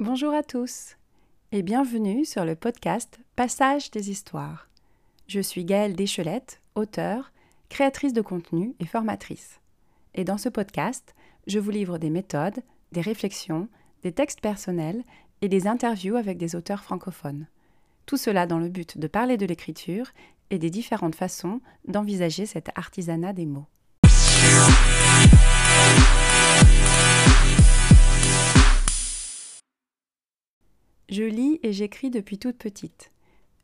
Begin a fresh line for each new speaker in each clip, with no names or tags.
Bonjour à tous et bienvenue sur le podcast Passage des histoires. Je suis Gaëlle Deschelette, auteure, créatrice de contenu et formatrice. Et dans ce podcast, je vous livre des méthodes, des réflexions, des textes personnels et des interviews avec des auteurs francophones. Tout cela dans le but de parler de l'écriture et des différentes façons d'envisager cet artisanat des mots. Je lis et j'écris depuis toute petite,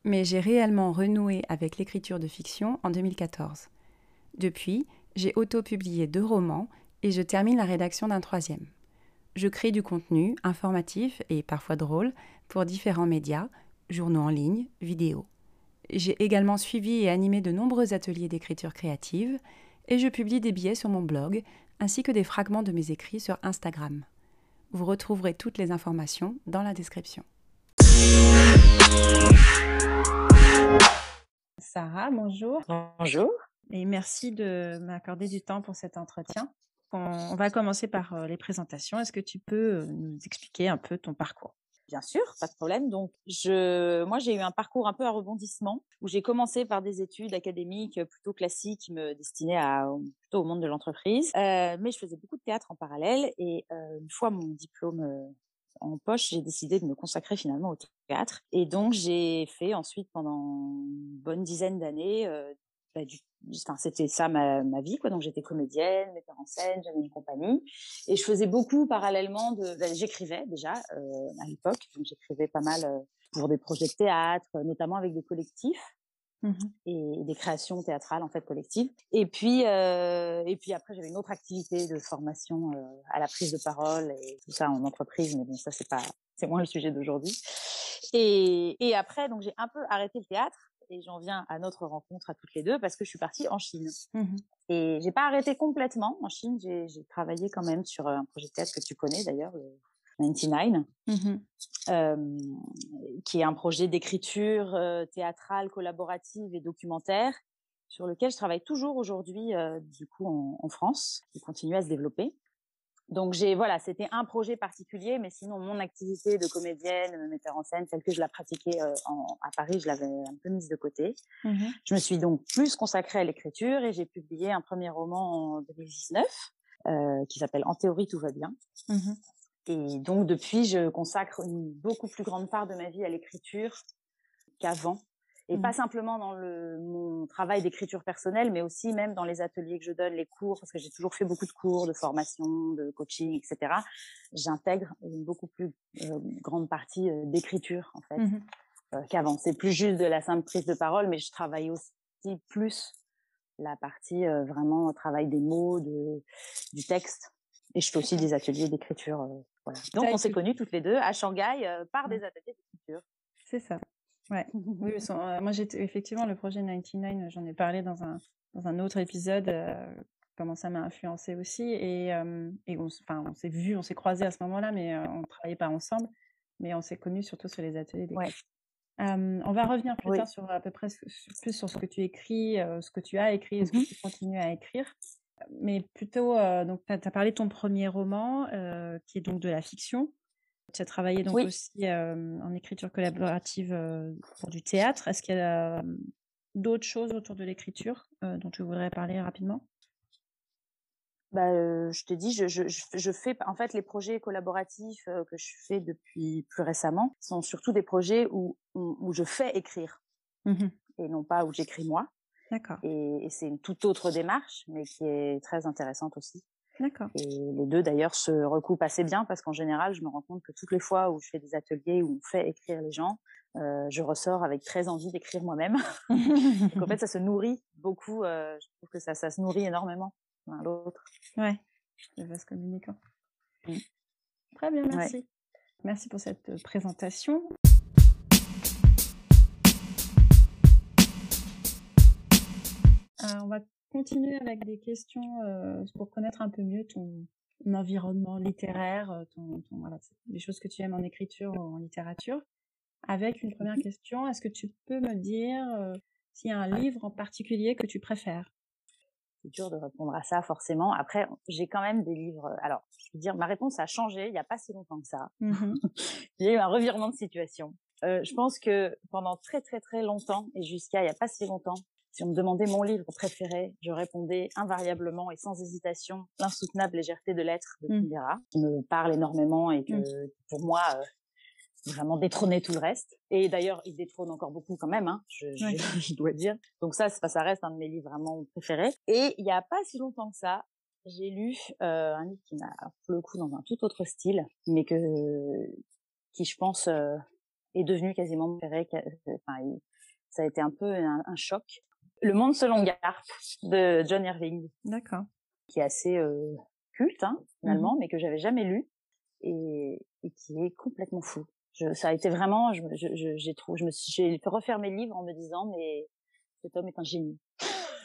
mais j'ai réellement renoué avec l'écriture de fiction en 2014. Depuis, j'ai auto-publié deux romans et je termine la rédaction d'un troisième. Je crée du contenu informatif et parfois drôle pour différents médias, journaux en ligne, vidéos. J'ai également suivi et animé de nombreux ateliers d'écriture créative et je publie des billets sur mon blog ainsi que des fragments de mes écrits sur Instagram. Vous retrouverez toutes les informations dans la description. Sarah, bonjour.
Bonjour.
Et merci de m'accorder du temps pour cet entretien. On, va commencer par euh, les présentations. Est-ce que tu peux euh, nous expliquer un peu ton parcours?
Bien sûr, pas de problème. Donc, je, moi, j'ai eu un parcours un peu à rebondissement où j'ai commencé par des études académiques plutôt classiques qui me destinaient à, plutôt au monde de l'entreprise. Euh, mais je faisais beaucoup de théâtre en parallèle et une fois mon diplôme en poche, j'ai décidé de me consacrer finalement au théâtre. Et donc, j'ai fait ensuite pendant une bonne dizaine d'années bah, enfin, c'était ça ma, ma, vie quoi. Donc j'étais comédienne metteur en scène j'avais une compagnie. Et je faisais beaucoup parallèlement de bah, j'écrivais déjà euh, à l'époque. Donc j'écrivais pas mal euh, pour des projets de théâtre notamment avec des collectifs. Mmh et des créations théâtrales en fait collectives. Et puis euh, et puis après j'avais une autre activité de formation euh, à la prise de parole et tout ça en entreprise. Mais bon ça c'est pas c'est moins le sujet d'aujourd'hui. Et, et après donc j'ai un peu arrêté le théâtre et j'en viens à notre rencontre à toutes les deux parce que je suis partie en Chine. Mmh et j'ai pas arrêté complètement. En Chine, j'ai travaillé quand même sur un projet de théâtre que tu connais d'ailleurs, le 99, mmh euh, qui est un projet d'écriture euh, théâtrale, collaborative et documentaire sur lequel je travaille toujours aujourd'hui, euh, du coup, en, en France, qui continue à se développer. Donc j'ai voilà, c'était un projet particulier, mais sinon mon activité de comédienne, de metteur en scène, telle que je la pratiquais euh, en, à Paris, je l'avais un peu mise de côté. Mmh je me suis donc plus consacrée à l'écriture et j'ai publié un premier roman en 2019 euh, qui s'appelle En théorie tout va bien. Mmh et donc depuis, je consacre une beaucoup plus grande part de ma vie à l'écriture qu'avant et pas mmh. simplement dans le, mon travail d'écriture personnelle, mais aussi même dans les ateliers que je donne, les cours, parce que j'ai toujours fait beaucoup de cours, de formation, de coaching, etc. J'intègre une beaucoup plus euh, grande partie euh, d'écriture en fait mmh euh, qu'avant. C'est plus juste de la simple prise de parole, mais je travaille aussi plus la partie vraiment travail des mots, de, du texte. Et je fais aussi des ateliers d'écriture. voilà. Donc on s'est connus toutes les deux à Shanghai par mmh. des ateliers d'écriture.
C'est ça. Ouais. oui, euh, moi j'étais effectivement le projet 99, j'en ai parlé dans un dans un autre épisode euh, comment ça m'a influencé aussi et, et on, enfin, on s'est vu, on s'est croisés à ce moment-là, mais euh, on travaillait pas ensemble, mais on s'est connus surtout sur les ateliers d'écriture. on va revenir plus tard sur à peu près plus sur ce que tu écris, ce que tu as écrit, et ce que mmh tu continues à écrire. Mais plutôt, donc tu as, as, parlé de ton premier roman, qui est donc de la fiction. Tu as travaillé donc aussi en écriture collaborative pour du théâtre. Est-ce qu'il y a d'autres choses autour de l'écriture dont tu voudrais parler rapidement?
Bah, je te dis, je, je, je, fais en fait les projets collaboratifs que je fais depuis plus récemment sont surtout des projets où, où, je fais écrire mmh et non pas où j'écris moi. D'accord. Et, et c'est une toute autre démarche, mais qui est très intéressante aussi. D'accord. Et les deux d'ailleurs se recoupent assez bien parce qu'en général, je me rends compte que toutes les fois où je fais des ateliers où on fait écrire les gens, euh, je ressors avec très envie d'écrire moi-même. Donc en fait, ça se nourrit beaucoup. Euh, je trouve que ça, ça se nourrit énormément l'un l'autre.
Ouais, le vase communicant. Mmh. Très bien, merci. Merci pour cette euh, présentation. Euh, on va continuer avec des questions euh, pour connaître un peu mieux ton, environnement littéraire, euh, ton, voilà, les choses que tu aimes en écriture ou en littérature. Avec une première question, est-ce que tu peux me dire euh, s'il y a un livre en particulier que tu préfères?
C'est dur de répondre à ça forcément. Après, j'ai quand même des livres. Alors, je veux dire, ma réponse a changé il n'y a pas si longtemps que ça. Mmh j'ai eu un revirement de situation. Euh, je pense que pendant très très très longtemps et jusqu'à il n'y a pas si longtemps, si on me demandait mon livre préféré, je répondais invariablement et sans hésitation l'insoutenable légèreté de l'être de Kundera, mmh. qui me parle énormément et que mmh. pour moi euh, vraiment détrôner tout le reste. Et d'ailleurs, il détrône encore beaucoup quand même, hein, je, je, dois dire. Donc ça, ça reste un de mes livres vraiment préférés. Et il y a pas si longtemps que ça, j'ai lu euh, un livre qui m'a pour le coup dans un tout autre style, mais que qui je pense euh, est devenu quasiment préféré. Enfin, ça a été un peu un, choc. Le Monde selon Garp de John Irving.
D'accord.
Qui est assez euh, culte hein, finalement, mmh mais que j'avais jamais lu et, et qui est complètement fou ça a été vraiment, j'ai je, je, trouvé, je me suis, j'ai refaire mes livres en me disant, mais cet homme est un génie.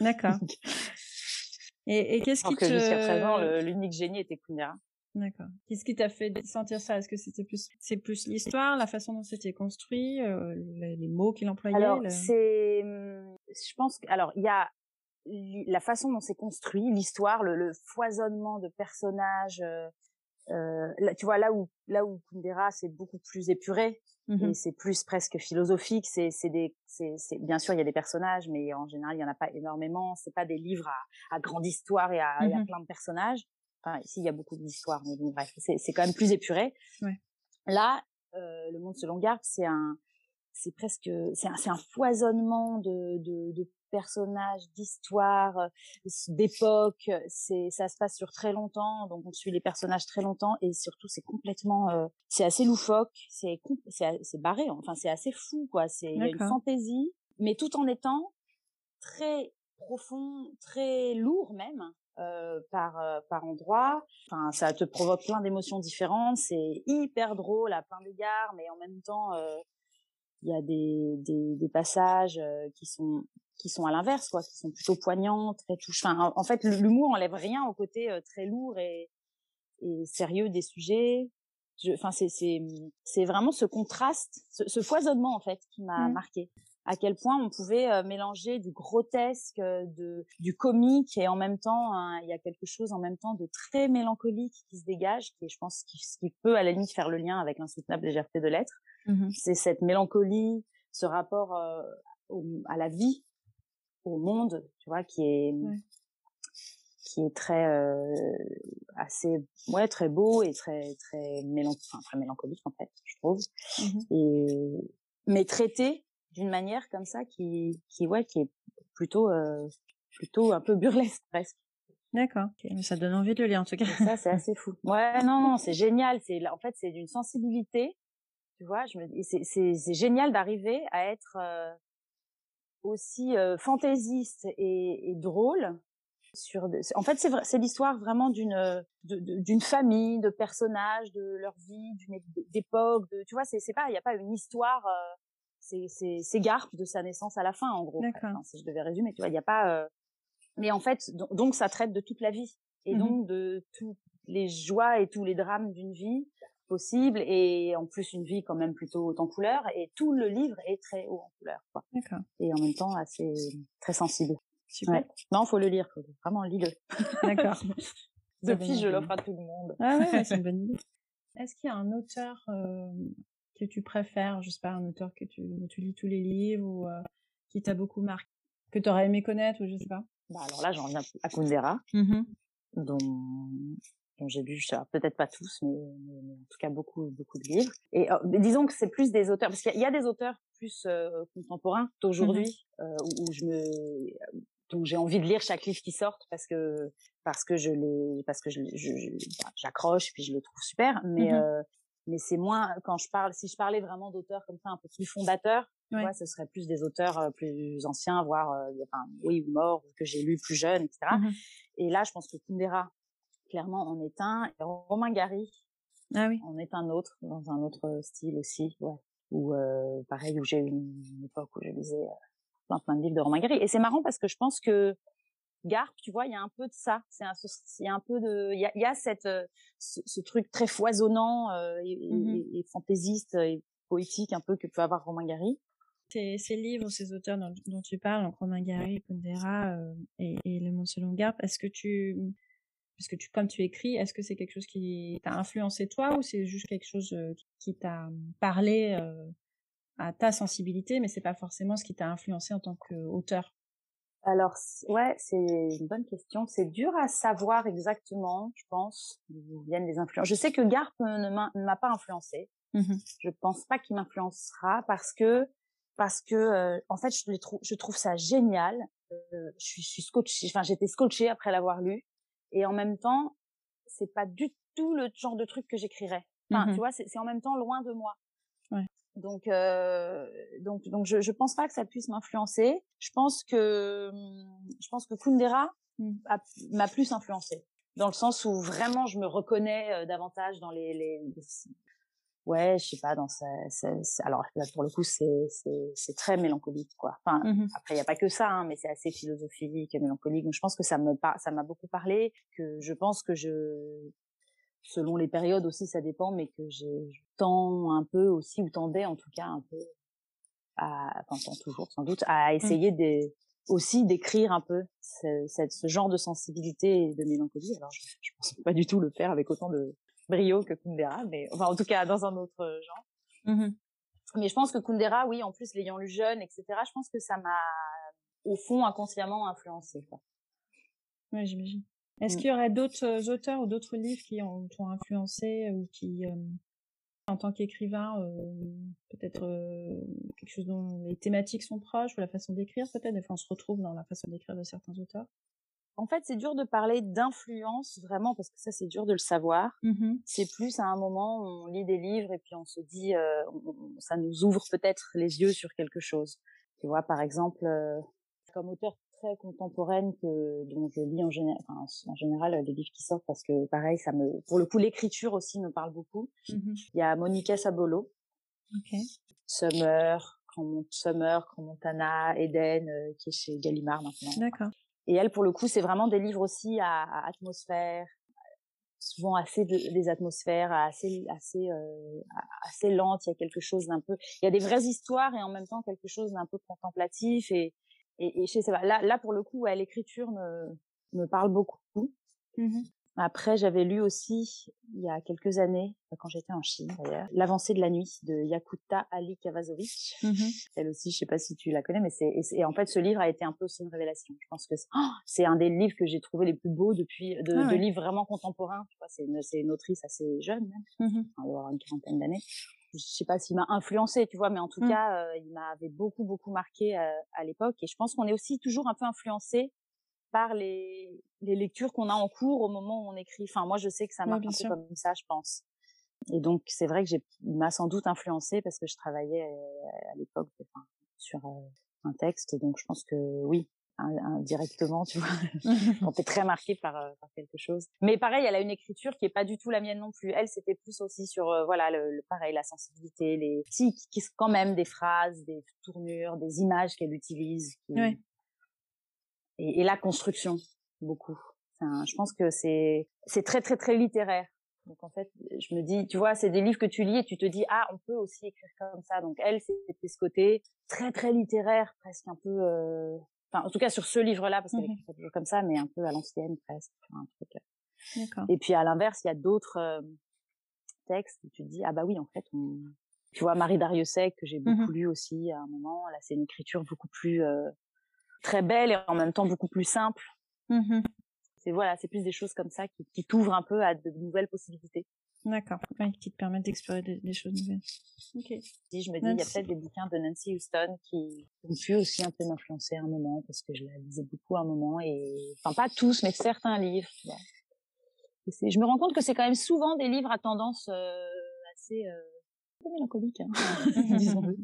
D'accord. et, et qu'est-ce qui
te... jusqu'à présent, l'unique génie était Kundera.
D'accord. Qu'est-ce qui t'a fait sentir ça? Est-ce que c'était plus, c'est plus l'histoire, la façon dont c'était construit, euh, les, mots qu'il employait
Alors, c'est, hum, je pense que, alors, il y a la façon dont c'est construit, l'histoire, le, le, foisonnement de personnages, euh, euh, là, tu vois là où là où Kundera c'est beaucoup plus épuré mmh et c'est plus presque philosophique c'est c'est des c'est c'est bien sûr il y a des personnages mais en général il y en a pas énormément c'est pas des livres à, à grande histoire et à, mmh plein de personnages enfin ici il y a beaucoup d'histoires mais bon bref c'est quand même plus épuré
ouais.
là euh, le monde selon Garp c'est un c'est presque c'est un, c'est un foisonnement de, de, de personnages, d'histoires, d'époques. C'est ça se passe sur très longtemps, donc on suit les personnages très longtemps et surtout c'est complètement, euh, c'est assez loufoque, c'est c'est barré, enfin c'est assez fou quoi. C'est il y a une fantaisie, mais tout en étant très profond, très lourd même. Euh, par euh, par endroit. Enfin, ça te provoque plein d'émotions différentes. C'est hyper drôle à plein d'égards, mais en même temps, euh, il y a des, des, des passages qui sont qui sont à l'inverse, quoi, qui sont plutôt poignants, très touchants. en, fait, l'humour enlève rien au côté très lourd et, et sérieux des sujets. Enfin, c'est c'est c'est vraiment ce contraste, ce, foisonnement en fait qui m'a mmh. marqué. À quel point on pouvait euh, mélanger du grotesque, euh, de du comique et en même temps hein, il y a quelque chose en même temps de très mélancolique qui se dégage, qui je pense qui, qui peut à la limite faire le lien avec l'insoutenable légèreté de l'être. Mmh c'est cette mélancolie, ce rapport à la vie au monde, tu vois, qui est qui est très euh, assez ouais très beau et très très enfin, très mélancolique en fait, je trouve. Mmh et mais traité d'une manière comme ça qui qui ouais qui est plutôt euh, plutôt un peu burlesque presque.
D'accord. mais ça donne envie de le lire en tout cas.
ça c'est assez fou. Ouais non non c'est génial c'est en fait c'est d'une sensibilité tu vois je me c'est c'est c'est génial d'arriver à être euh, aussi euh, fantaisiste et, et, drôle. Sur en fait, c'est c'est l'histoire vraiment d'une d'une famille, de personnages, de leur vie, d'une époque. De, tu vois, c'est c'est pas, il y a pas une histoire. Euh, Garp de sa naissance à la fin, en gros. Enfin, si je devais résumer, tu vois, il y a pas. Euh, mais en fait, donc ça traite de toute la vie et mmh donc de toutes les joies et tous les drames d'une vie possible et en plus une vie quand même plutôt haute en couleur et tout le livre est très haut en couleur quoi. Et en même temps assez très sensible. Super. Non, faut le lire, vraiment lis-le.
D'accord.
Depuis, je l'offre à tout le monde.
Ah ouais, c'est une bonne idée. Est-ce qu'il y a un auteur euh, que tu préfères, je sais pas, un auteur que tu, tu lis tous les livres ou euh, qui t'a beaucoup marqué, que tu aurais aimé connaître ou je sais pas?
Bah alors là, j'en viens à Kundera, mmh dont j'ai lu, peut-être pas tous, mais, en tout cas beaucoup, beaucoup de livres. Et oh, disons que c'est plus des auteurs, parce qu'il y, a des auteurs plus euh, contemporains d'aujourd'hui mmh euh, où, je me, dont j'ai envie de lire chaque livre qui sort parce que parce que je les, parce que je, j'accroche puis je le trouve super. Mais mmh euh, mais c'est moins quand je parle, si je parlais vraiment d'auteurs comme ça un peu plus fondateurs, ouais. ce serait plus des auteurs euh, plus anciens, voire enfin, oui ou morts que j'ai lu plus jeunes, etc. Mmh Et là, je pense que Kundera clairement en est un. Et Romain Gary
ah oui.
en est un autre, dans un autre style aussi, ouais. Ou euh, pareil, où j'ai eu une époque où je lisais euh, plein plein de livres de Romain Gary. Et c'est marrant parce que je pense que Garp, tu vois, il y a un peu de ça. C'est un, il y a un peu de, il y a, il y a cette, euh, ce, truc très foisonnant euh, et, mmh et, fantaisiste et poétique un peu que peut avoir Romain Gary.
Ces, ces livres, ces auteurs dont, tu parles, donc Romain Gary, Kundera et, et, Le Monde selon Garp, est-ce que tu, parce que tu, comme tu écris, est-ce que c'est quelque chose qui t'a influencé toi ou c'est juste quelque chose qui t'a parlé à ta sensibilité, mais c'est pas forcément ce qui t'a influencé en tant qu'auteur?
Alors, ouais, c'est une bonne question. C'est dur à savoir exactement, je pense, d'où viennent les influences. Je sais que Garp ne m'a pas influencé. Mmh je pense pas qu'il m'influencera parce que parce que euh, en fait je trouve je trouve ça génial. Euh, je suis, scotché, enfin j'étais scotché après l'avoir lu et en même temps c'est pas du tout le genre de truc que j'écrirais. Enfin mmh tu vois c'est en même temps loin de moi. Ouais. Donc, euh, donc, donc, je, je pense pas que ça puisse m'influencer. Je pense que, je pense que Kundera m'a plus influencé dans le sens où vraiment je me reconnais euh, davantage dans les, les, ouais, je sais pas, dans ça, alors là pour le coup c'est c'est c'est très mélancolique quoi. Enfin mmh après il y a pas que ça, hein, mais c'est assez philosophique, mélancolique. Donc je pense que ça me ça m'a beaucoup parlé, que je pense que je selon les périodes aussi, ça dépend, mais que je, tends un peu aussi, ou tendais en tout cas un peu à, enfin, tends toujours sans doute, à mmh. essayer de, aussi d'écrire un peu ce, ce, genre de sensibilité et de mélancolie. Alors, je, je pense pas du tout le faire avec autant de brio que Kundera, mais enfin, en tout cas, dans un autre genre. Mmh mais je pense que Kundera, oui, en plus, l'ayant lu jeune, etc., je pense que ça m'a, au fond, inconsciemment influencé, quoi.
Ouais, j'imagine. Est-ce mmh. qu'il y aurait d'autres auteurs ou d'autres livres qui ont, influencé ou qui, en tant qu'écrivain, peut-être quelque chose dont les thématiques sont proches ou la façon d'écrire peut-être? Des fois, on se retrouve dans la façon d'écrire de certains auteurs.
En fait, c'est dur de parler d'influence vraiment parce que ça, c'est dur de le savoir. Mmh c'est plus à un moment où on lit des livres et puis on se dit, ça nous ouvre peut-être les yeux sur quelque chose. Tu vois, par exemple, comme auteur très contemporaine que dont je lis en général, enfin, en général les livres qui sortent parce que pareil, ça me, pour le coup, l'écriture aussi me parle beaucoup. Mmh Il y a Monica Sabolo, okay. Summer, Summer, Montana, Eden, euh, qui est chez Gallimard maintenant. D'accord. Et elle, pour le coup, c'est vraiment des livres aussi à, à atmosphère, souvent assez de, des atmosphères assez assez euh, assez lentes il y a quelque chose d'un peu il y a des vraies histoires et en même temps quelque chose d'un peu contemplatif et et, et chez ça là là pour le coup ouais, l'écriture me me parle beaucoup. Mmh après j'avais lu aussi il y a quelques années quand j'étais en Chine d'ailleurs l'avancée de la nuit de Yakuta Ali Kavazovic mmh elle aussi je sais pas si tu la connais mais c'est et, en fait ce livre a été un peu aussi une révélation. Je pense que c'est un des livres que j'ai trouvé les plus beaux depuis de, ah de livres vraiment contemporains tu vois c'est une c'est une autrice assez jeune même. Mmh enfin, avoir une quarantaine d'années je sais pas s'il m'a influencé, tu vois, mais en tout mmh. cas, euh, il m'avait beaucoup, beaucoup marqué euh, à l'époque. Et je pense qu'on est aussi toujours un peu influencé par les, les lectures qu'on a en cours au moment où on écrit. Enfin, moi, je sais que ça marche un peu comme ça, je pense. Et donc, c'est vrai que j'ai, m'a sans doute influencé parce que je travaillais euh, à l'époque enfin, sur un texte. Donc, je pense que oui, indirectement, tu vois, quand t'es très marqué par, euh, par quelque chose. Mais pareil, elle a une écriture qui est pas du tout la mienne non plus. Elle, c'était plus aussi sur, euh, voilà, le, pareil, la sensibilité, les, si, qui, quand même des phrases, des tournures, des images qu'elle utilise. Et, et, la construction, beaucoup. Enfin, je pense que c'est, c'est très, très, très littéraire. Donc en fait, je me dis, tu vois, c'est des livres que tu lis et tu te dis, ah, on peut aussi écrire comme ça. Donc elle, c'était ce côté très très littéraire, presque un peu euh, Enfin, en tout cas sur ce livre-là, parce mmh écrit toujours comme ça, mais un peu à l'ancienne presque. un truc. Euh. Et puis à l'inverse, il y a d'autres euh, textes où tu te dis ah bah oui en fait on... tu vois Marie Dariussec que j'ai mmh beaucoup lu aussi à un moment. Là c'est une écriture beaucoup plus euh, très belle et en même temps beaucoup plus simple. Mmh c'est voilà, c'est plus des choses comme ça qui, qui t'ouvrent un peu à de nouvelles possibilités.
D'accord, qui te permettent d'explorer des, choses nouvelles.
Ok. Si je me dis, il y a peut-être des bouquins de Nancy Houston qui ont pu aussi un peu m'influencer à un moment, parce que je la lisais beaucoup à un moment, et enfin pas tous, mais certains livres. je me rends compte que c'est quand même souvent des livres à tendance euh, assez euh, mélancolique, hein,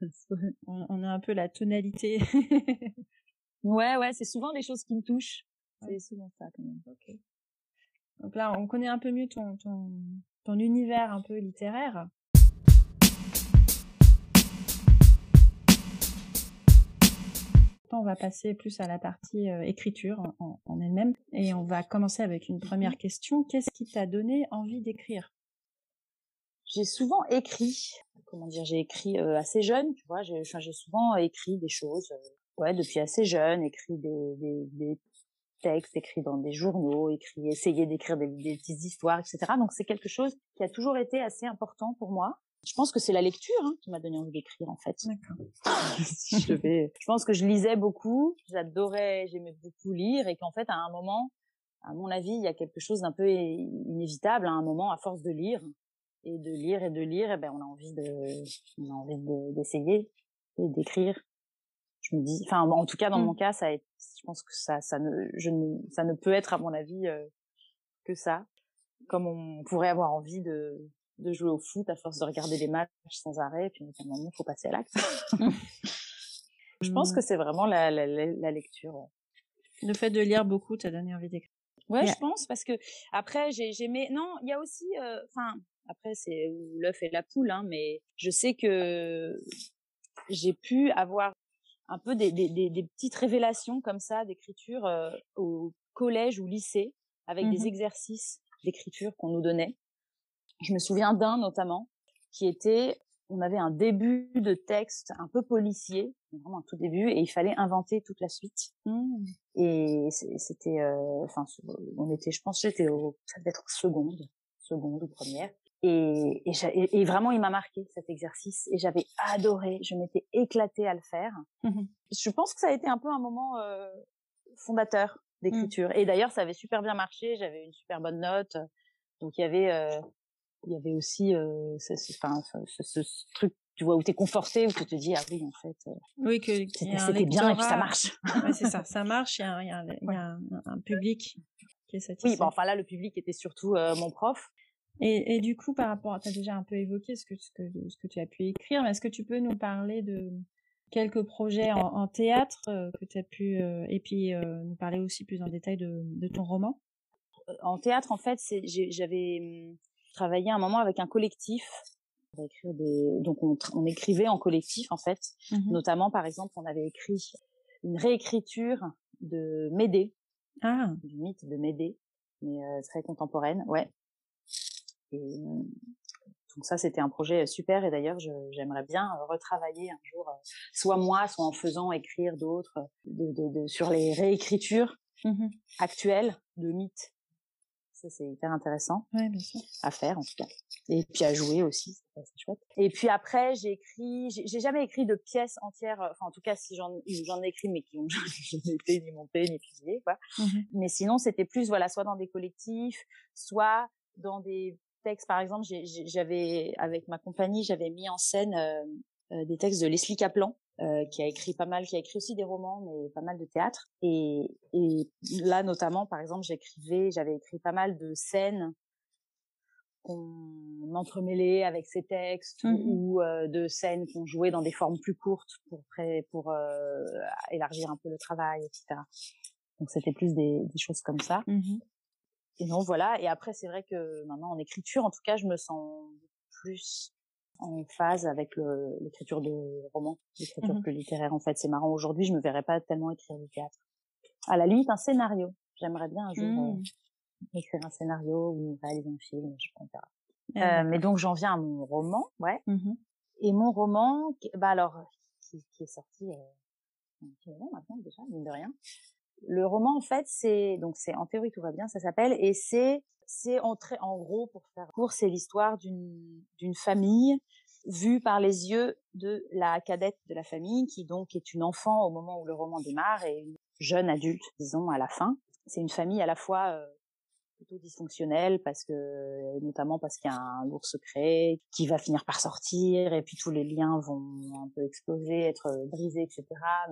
on, a un peu la tonalité.
ouais, ouais, c'est souvent des choses qui me touchent. C'est souvent ça quand même. Ok.
Donc là, on connaît un peu mieux ton, ton, ton univers un peu littéraire. on va passer plus à la partie euh, écriture en, en elle-même et on va commencer avec une première question. Qu'est-ce qui t'a donné envie d'écrire?
J'ai souvent écrit. Comment dire J'ai écrit assez jeune, tu vois. J'ai souvent écrit des choses. ouais, depuis assez jeune, écrit des, des, des textes, écrit dans des journaux, écrit, essayé d'écrire des, des, petites histoires, etc. Donc c'est quelque chose qui a toujours été assez important pour moi. Je pense que c'est la lecture hein, qui m'a donné envie d'écrire en fait. D'accord. je, vais... je pense que je lisais beaucoup, j'adorais, j'aimais beaucoup lire et qu'en fait à un moment, à mon avis, il y a quelque chose d'un peu inévitable à un moment à force de lire et de lire et de lire, et ben on a envie de, on a envie d'essayer et d'écrire. Je me dis, enfin en tout cas dans mmh. mon cas, ça, je pense que ça, ça ne, je ne, ça ne peut être à mon avis euh, que ça. Comme on pourrait avoir envie de de jouer au foot à force de regarder les matchs sans arrêt, et puis à un moment, il faut passer à l'acte. je pense que c'est vraiment la, la, la, lecture.
Le fait de lire beaucoup t'a donné envie d'écrire.
Ouais, je pense parce que après j'ai j'aimais non, il y a aussi euh, enfin après c'est l'œuf et la poule hein, mais je sais que j'ai pu avoir un peu des, des, des, petites révélations comme ça d'écriture euh, au collège ou lycée avec des mmh exercices d'écriture qu'on nous donnait je me souviens d'un notamment qui était, on avait un début de texte un peu policier, vraiment un tout début, et il fallait inventer toute la suite. Mmh. Et c'était, euh, enfin, on était, je pense, j'étais au, ça devait être seconde, seconde ou première. Et, et, et vraiment, il m'a marqué cet exercice et j'avais adoré. Je m'étais éclatée à le faire. Mmh je pense que ça a été un peu un moment euh, fondateur d'écriture. Mmh. Et d'ailleurs, ça avait super bien marché. J'avais une super bonne note. Donc il y avait euh, il y avait aussi euh, ce, enfin, ce, ce, truc tu vois où t'es conforté où tu te dis ah oui en fait
oui que
c'était bien et puis ça marche
ouais, c'est ça ça marche il y a, il y a, il y a un, un, public qui est satisfait
oui bon enfin là le public était surtout euh, mon prof
et, et, du coup par rapport tu as déjà un peu évoqué ce que ce que ce que tu as pu écrire mais est-ce que tu peux nous parler de quelques projets en, en théâtre euh, que tu as pu et puis nous parler aussi plus en détail de, de ton roman?
En théâtre en fait j'avais hum, travaillais un moment avec un collectif. On écrire des... Donc on, on, écrivait en collectif en fait. Mmh Notamment par exemple on avait écrit une réécriture de Médée, ah. du mythe de Médée, mais euh, très contemporaine, ouais. Et, donc ça c'était un projet super et d'ailleurs j'aimerais bien retravailler un jour, euh, soit moi, soit en faisant écrire d'autres de, de, de, sur les réécritures mmh actuelles de mythes ça, c'est hyper intéressant à faire, en tout cas. Et puis à jouer aussi, c'est chouette. Et puis après, j'ai écrit, j'ai jamais écrit de pièces entières. Enfin, en tout cas, si j'en j'en ai écrit, mais qui ont jamais été ni montées ni publiées, quoi. Mmh mais sinon, c'était plus, voilà, soit dans des collectifs, soit dans des textes. Par exemple, j'avais avec ma compagnie, j'avais mis en scène euh, euh, des textes de Leslie Kaplan, euh, qui a écrit pas mal, qui a écrit aussi des romans, mais pas mal de théâtre. Et, et là, notamment, par exemple, j'écrivais, j'avais écrit pas mal de scènes qu'on entremêlait avec ces textes mmh ou euh, de scènes qu'on jouait dans des formes plus courtes pour pour euh, élargir un peu le travail, etc. Donc c'était plus des, des, choses comme ça. Mmh et non, voilà. Et après, c'est vrai que maintenant en écriture, en tout cas, je me sens plus en phase avec l'écriture de romans, l'écriture mmh plus littéraire. En fait, c'est marrant. Aujourd'hui, je me verrais pas tellement écrire du théâtre. À la limite, un scénario. J'aimerais bien un jour euh, mmh. écrire un scénario ou réaliser un film. Je sais pas. Ah, euh, mais donc, j'en viens à mon roman, ouais. Mmh Et mon roman, bah alors, qui, qui est sorti euh, un petit moment maintenant déjà, mine de rien. Le roman, en fait, c'est donc c'est en théorie tout va bien, ça s'appelle, et c'est c'est en, en gros pour faire court, c'est l'histoire d'une d'une famille vue par les yeux de la cadette de la famille, qui donc est une enfant au moment où le roman démarre et une jeune adulte, disons, à la fin. C'est une famille à la fois euh, plutôt dysfonctionnelle parce que notamment parce qu'il y a un lourd secret qui va finir par sortir et puis tous les liens vont un peu exploser, être brisés, etc.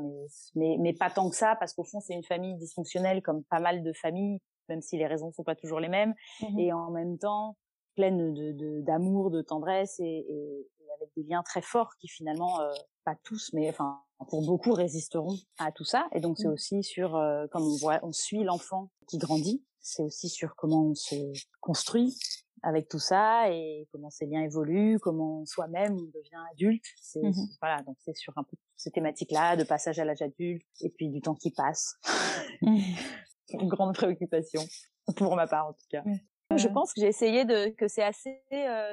Mais mais, mais pas tant que ça parce qu'au fond c'est une famille dysfonctionnelle comme pas mal de familles même si les raisons sont pas toujours les mêmes mmh et en même temps pleine de d'amour, de, tendresse et, et, avec des liens très forts qui finalement euh, pas tous mais enfin pour beaucoup résisteront à tout ça et donc c'est mmh. aussi sur euh, comme on voit on suit l'enfant qui grandit c'est aussi sur comment on se construit avec tout ça et comment ces liens évoluent, comment soi-même on devient adulte. C'est mmh voilà, donc c'est sur un peu ces thématiques-là de passage à l'âge adulte et puis du temps qui passe. Une grande préoccupation pour ma part en tout cas. Je pense que j'ai essayé de que c'est assez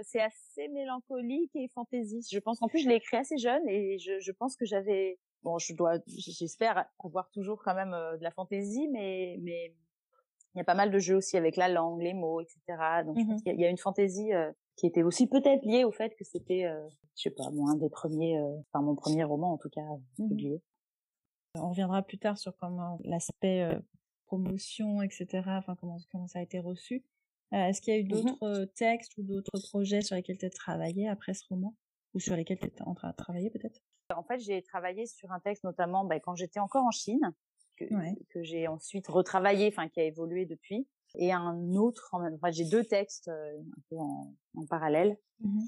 c'est assez mélancolique et fantaisiste. Je pense en plus je l'ai écrit assez jeune et je, je pense que j'avais bon je dois j'espère avoir toujours quand même de la fantaisie mais mais il y a pas mal de jeux aussi avec la langue, les mots, etc. Donc, je pense mmh qu'il y a une fantaisie qui était aussi peut-être liée au fait que c'était, je sais pas, moi, un des premiers, enfin mon premier roman en tout cas mmh publié.
On reviendra plus tard sur comment l'aspect promotion, etc. Enfin comment comment ça a été reçu. Est-ce qu'il y a eu mmh d'autres textes ou d'autres projets sur lesquels tu as travaillé après ce roman? Ou sur lesquels tu es en train de travailler peut-être?
En fait, j'ai travaillé sur un texte notamment bah, quand j'étais encore en Chine que, que j'ai ensuite retravaillé, enfin qui a évolué depuis, et un autre, enfin j'ai deux textes euh, un peu en, en parallèle. Mmh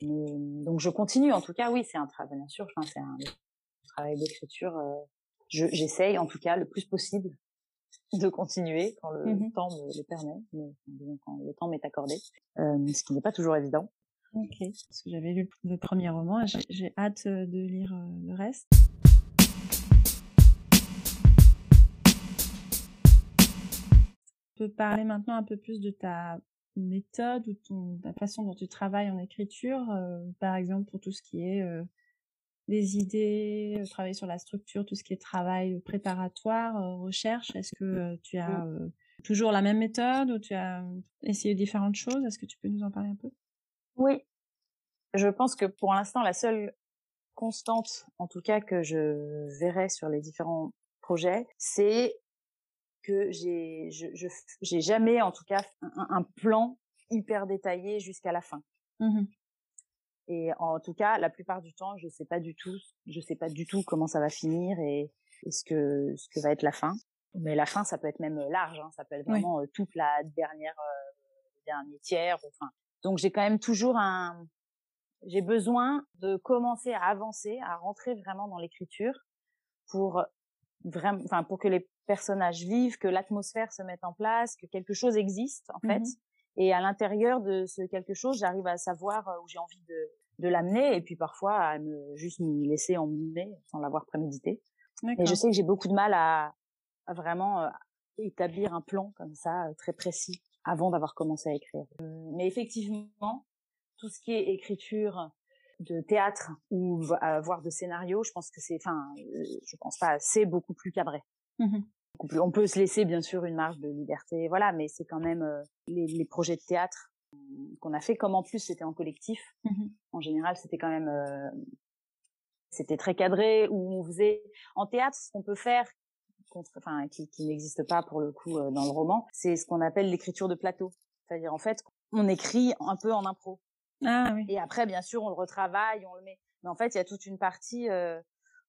donc je continue, en tout cas, oui, c'est un travail, bien sûr, enfin, c'est un travail d'écriture. Euh, J'essaye, en tout cas, le plus possible de continuer quand le mmh temps me le permet, mais, quand le temps m'est accordé, euh, ce qui n'est pas toujours évident.
Ok, parce que j'avais lu le premier roman, j'ai hâte de lire le reste. Peux parler maintenant un peu plus de ta méthode ou ton, la façon dont tu travailles en écriture, euh, par exemple pour tout ce qui est euh, des idées, euh, travailler sur la structure, tout ce qui est travail préparatoire, recherche. Est-ce que tu as toujours la même méthode ou tu as essayé différentes choses? Est-ce que tu peux nous en parler un peu?
Oui, je pense que pour l'instant la seule constante, en tout cas que je verrai sur les différents projets, c'est que j'ai je, j'ai jamais en tout cas un, plan hyper détaillé jusqu'à la fin. Mmh et en tout cas, la plupart du temps, je sais pas du tout, je sais pas du tout comment ça va finir et, ce que ce que va être la fin. Mais la fin, ça peut être même large, hein, ça peut être vraiment euh, toute la dernière euh, dernier tiers. Enfin, donc j'ai quand même toujours un, j'ai besoin de commencer à avancer, à rentrer vraiment dans l'écriture pour vraiment, enfin pour que les personnages vivent, que l'atmosphère se mette en place, que quelque chose existe en fait. Mmh et à l'intérieur de ce quelque chose, j'arrive à savoir euh, où j'ai envie de, de l'amener et puis parfois à me juste m'y laisser emmener sans l'avoir prémédité. Mais je sais que j'ai beaucoup de mal à, à vraiment euh, établir un plan comme ça euh, très précis avant d'avoir commencé à écrire. Mais effectivement, tout ce qui est écriture de théâtre ou voire de scénario, je pense que c'est, enfin, je pense pas, c'est beaucoup plus cadré. Mmh on peut se laisser bien sûr une marge de liberté, voilà, mais c'est quand même euh, les, projets de théâtre qu'on a fait, comme en plus c'était en collectif. Mmh en général, c'était quand même, euh, c'était très cadré où on faisait en théâtre ce qu'on peut faire, enfin qui, n'existe pas pour le coup euh, dans le roman, c'est ce qu'on appelle l'écriture de plateau, c'est-à-dire en fait on écrit un peu en impro. Ah, oui. Et après, bien sûr, on le retravaille, on le met. Mais en fait, il y a toute une partie,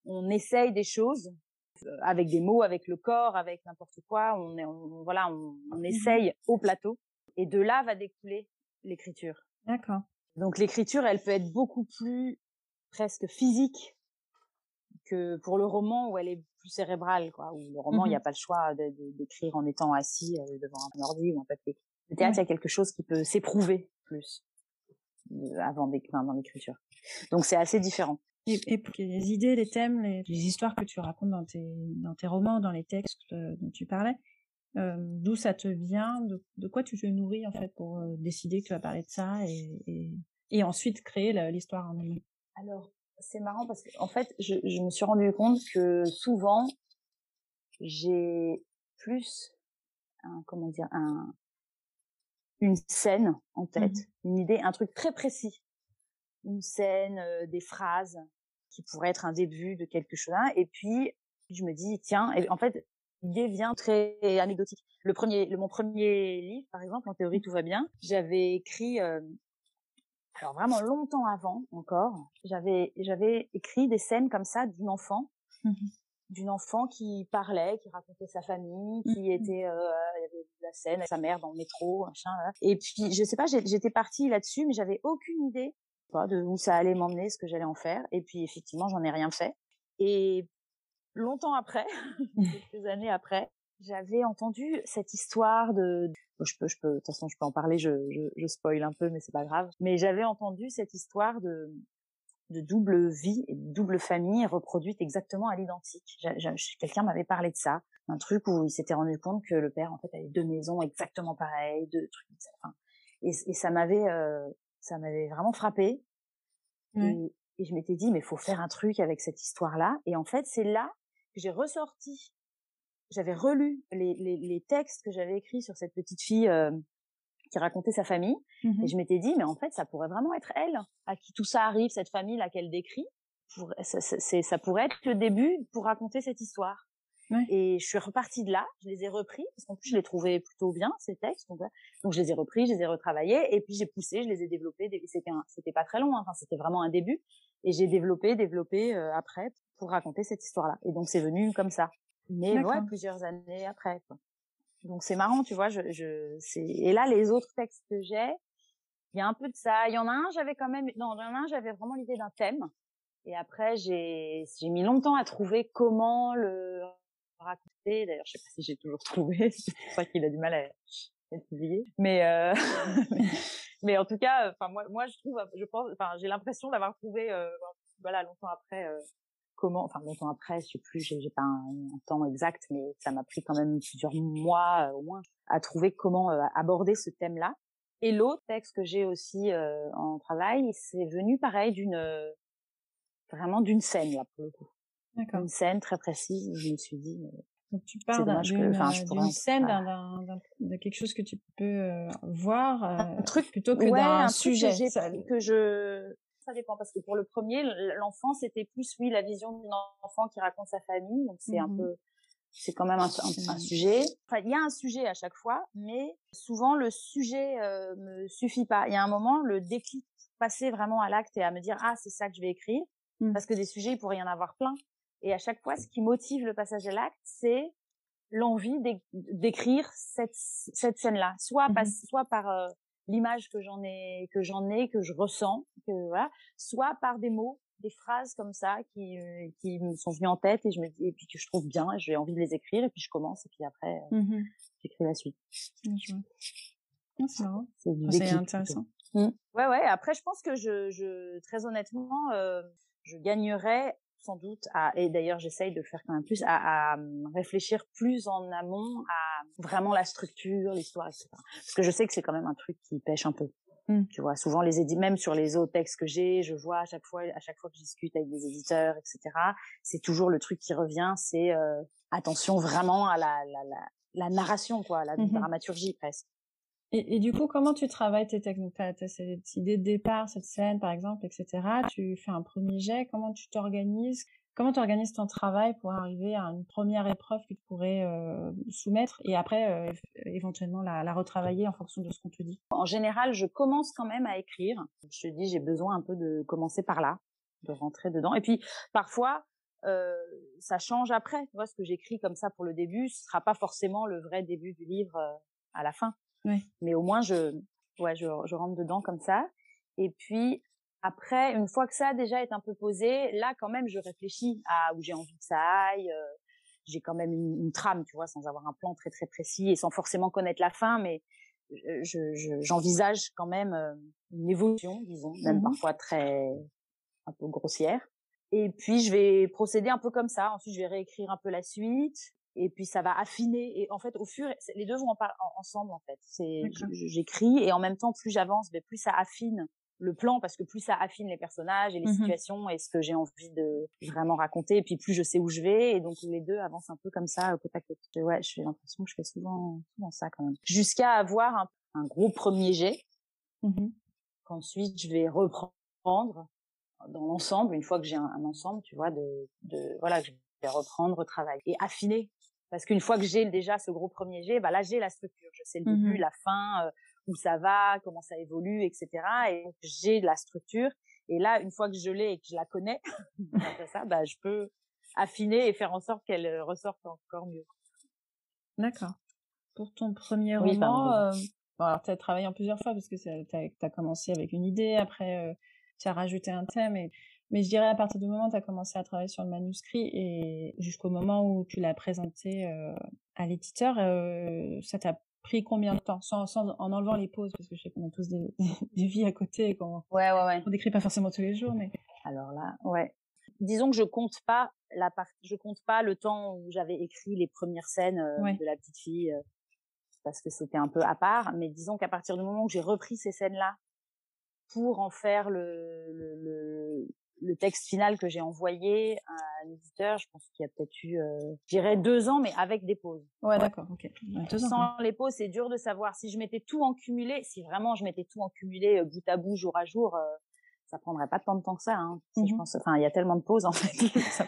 on essaye des choses avec des mots, avec le corps, avec n'importe quoi. On, voilà, on, on mmh essaye au plateau, et de là va découler l'écriture.
D'accord.
Donc l'écriture, elle peut être beaucoup plus presque physique que pour le roman où elle est plus cérébrale, quoi. Où le roman, il n'y a mmh pas le choix d'écrire en étant assis euh, devant un ordi ou un papier. Le théâtre, il y a quelque chose qui peut s'éprouver plus euh, avant d'écrire dans l'écriture. Donc c'est assez différent.
Et, et pour les idées, les thèmes, les, histoires que tu racontes dans tes, dans tes romans, dans les textes euh, dont tu parlais, euh, d'où ça te vient, de, de, quoi tu te nourris en fait pour euh, décider que tu vas parler de ça et, et, et ensuite créer l'histoire en elle-même?
Alors, c'est marrant parce que en fait, je, je me suis rendu compte que souvent, j'ai plus, un, comment dire, un, une scène en mmh tête, une idée, un truc très précis. Une scène, des phrases qui pourrait être un début de quelque chose. Et puis, je me dis, tiens, et en fait, l'idée vient très anecdotique. Le premier, le, mon premier livre, par exemple, en théorie, tout va bien. J'avais écrit, euh, alors vraiment longtemps avant encore, j'avais, j'avais écrit des scènes comme ça d'une enfant, mmh d'une enfant qui parlait, qui racontait sa famille, qui mmh était, euh, il y avait la scène avec sa mère dans le métro, machin. Et puis, je sais pas, j'étais partie là-dessus, mais j'avais aucune idée pas de où ça allait m'emmener, ce que j'allais en faire. Et puis effectivement, j'en ai rien fait. Et longtemps après, quelques années après, j'avais entendu cette histoire de, je peux, je peux, de toute façon, je peux en parler, je, je, je spoil un peu, mais c'est pas grave. Mais j'avais entendu cette histoire de de double vie et de double famille reproduite exactement à l'identique. Quelqu'un m'avait parlé de ça, un truc où il s'était rendu compte que le père en fait avait deux maisons exactement pareilles, deux trucs. Enfin, et, et, ça m'avait, euh, ça m'avait vraiment frappé. Et, et, je m'étais dit mais faut faire un truc avec cette histoire-là. Et en fait c'est là que j'ai ressorti. J'avais relu les, les, les, textes que j'avais écrits sur cette petite fille euh, qui racontait sa famille. Mmh et je m'étais dit, mais en fait, ça pourrait vraiment être elle à qui tout ça arrive, cette famille là qu'elle décrit. Pour, ça, ça, pourrait être le début pour raconter cette histoire. Et je suis repartie de là, je les ai repris, parce qu'en plus je les trouvais plutôt bien, ces textes. Donc, donc je les ai repris, je les ai retravaillés, et puis j'ai poussé, je les ai développés. C'était c'était pas très long, hein, enfin c'était vraiment un début. Et j'ai développé, développé euh, après pour raconter cette histoire-là. Et donc c'est venu comme ça. Mais ouais, plusieurs années après. Quoi. Donc c'est marrant, tu vois. Je, je et là les autres textes que j'ai, il y a un peu de ça. Il y en a un, j'avais quand même, non, il y en a un, j'avais vraiment l'idée d'un thème. Et après j'ai j'ai mis longtemps à trouver comment le raconter. D'ailleurs, je sais pas si j'ai toujours trouvé. c'est pour ça qu'il a du mal à être. Mais euh... mais en tout cas, enfin moi moi je trouve, je pense, enfin j'ai l'impression d'avoir trouvé, euh, voilà, longtemps après. Euh comment, enfin longtemps après, je sais plus, j'ai pas un, temps exact, mais ça m'a pris quand même plusieurs mois euh, au moins à trouver comment euh, aborder ce thème-là. Et l'autre texte que j'ai aussi euh, en travail, c'est venu pareil d'une vraiment d'une scène là pour le coup. Une scène très précise. Où je me suis dit.
Donc tu parles d'une scène, de quelque chose que tu peux voir, un truc plutôt que d'un sujet
que je ça dépend parce que pour le premier, l'enfant c'était plus oui la vision d'un enfant qui raconte sa famille, donc c'est un mmh peu c'est quand même un, sujet. Enfin, il y a un sujet à chaque fois, mais souvent le sujet euh, me suffit pas. Il y a un moment, le déclic, passer vraiment à l'acte et à me dire ah c'est ça que je vais écrire, mmh. parce que des sujets il pourrait y en avoir plein. Et à chaque fois, ce qui motive le passage à l'acte, c'est l'envie d'écrire cette, cette scène-là, soit, mmh soit par euh, l'image que j'en ai que j'en ai que je ressens que voilà soit par des mots des phrases comme ça qui euh, qui me sont venues en tête et je me dis et puis que je trouve bien j'ai envie de les écrire et puis je commence et puis après euh, mmh j'écris la suite.
Ah, c'est marrant c'est intéressant.
Mmh. ouais ouais après je pense que je je très honnêtement je gagnerais sans doute à, et d'ailleurs j'essaye de faire quand même plus, à, à, réfléchir plus en amont à vraiment la structure, l'histoire, etc. Parce que je sais que c'est quand même un truc qui pêche un peu. Mmh. Tu vois, souvent les édits, même sur les autres textes que j'ai, je vois à chaque fois, à chaque fois que je discute avec des éditeurs, etc. C'est toujours le truc qui revient, c'est euh, attention vraiment à la, la, la, la narration, quoi, à la mmh dramaturgie presque.
Et, du coup, comment tu travailles tes techniques Tu as, cette idée de départ, cette scène, par exemple, etc. Tu fais un premier jet. Comment tu t'organises? Comment tu organises ton travail pour arriver à une première épreuve que tu pourrais euh, soumettre et après euh, éventuellement la, retravailler en fonction de ce qu'on te dit?
En général, je commence quand même à écrire. Je te dis, j'ai besoin un peu de commencer par là, de rentrer dedans. Et puis parfois, euh, ça change après. Tu vois, ce que j'écris comme ça pour le début, ce sera pas forcément le vrai début du livre à la fin. Mais au moins, je, ouais, je, je rentre dedans comme ça. Et puis, après, une fois que ça déjà est un peu posé, là, quand même, je réfléchis à où j'ai envie que ça aille. Euh, j'ai quand même une, trame, tu vois, sans avoir un plan très, très précis et sans forcément connaître la fin, mais je, j'envisage quand même euh, une évolution, disons, même mmh parfois très, un peu grossière. Et puis, je vais procéder un peu comme ça. Ensuite, je vais réécrire un peu la suite et puis ça va affiner et en fait au fur les deux vont en, ensemble en fait. C'est j'écris et en même temps plus j'avance mais plus ça affine le plan parce que plus ça affine les personnages et les mmh situations et ce que j'ai envie de vraiment raconter et puis plus je sais où je vais et donc les deux avancent un peu comme ça côte à côte. Ouais j'ai l'impression que je fais souvent souvent ça quand même. Jusqu'à avoir un, un, gros premier jet mmh qu'ensuite je vais reprendre dans l'ensemble une fois que j'ai un, un, ensemble tu vois de, de voilà je vais reprendre travailler et affiner parce qu'une fois que j'ai déjà ce gros premier jet, bah là j'ai la structure, je sais le mmh début, la fin, euh, où ça va, comment ça évolue, etc. Et j'ai la structure. Et là, une fois que je l'ai et que je la connais, après ça, bah je peux affiner et faire en sorte qu'elle euh, ressorte encore mieux.
D'accord. Pour ton premier roman, euh, bon, alors tu as travaillé en plusieurs fois parce que tu as, commencé avec une idée, après euh, tu as rajouté un thème et mais je dirais à partir du moment où tu as commencé à travailler sur le manuscrit et jusqu'au moment où tu l'as présenté euh, à l'éditeur, euh, ça t'a pris combien de temps? Sans, sans, en enlevant les pauses parce que je sais qu'on a tous des, des, vies à côté et qu'on
ouais, ouais,
décrit pas forcément tous les jours mais
Alors là, ouais. Disons que je compte pas la je compte pas le temps où j'avais écrit les premières scènes de la petite fille parce que c'était un peu à part. Mais disons qu'à partir du moment où j'ai repris ces scènes-là pour en faire le, le, le, texte final que j'ai envoyé à l'éditeur, je pense qu'il y a peut-être eu, euh, je dirais deux ans, mais avec des pauses.
Ouais, d'accord, ok.
Sans les pauses, c'est dur de savoir. Si je mettais tout en cumulé, si vraiment je mettais tout en cumulé euh, bout à bout, jour à jour, euh, ça prendrait pas tant de temps que ça. Hein. Je pense, enfin, il y a tellement de pauses en fait. ça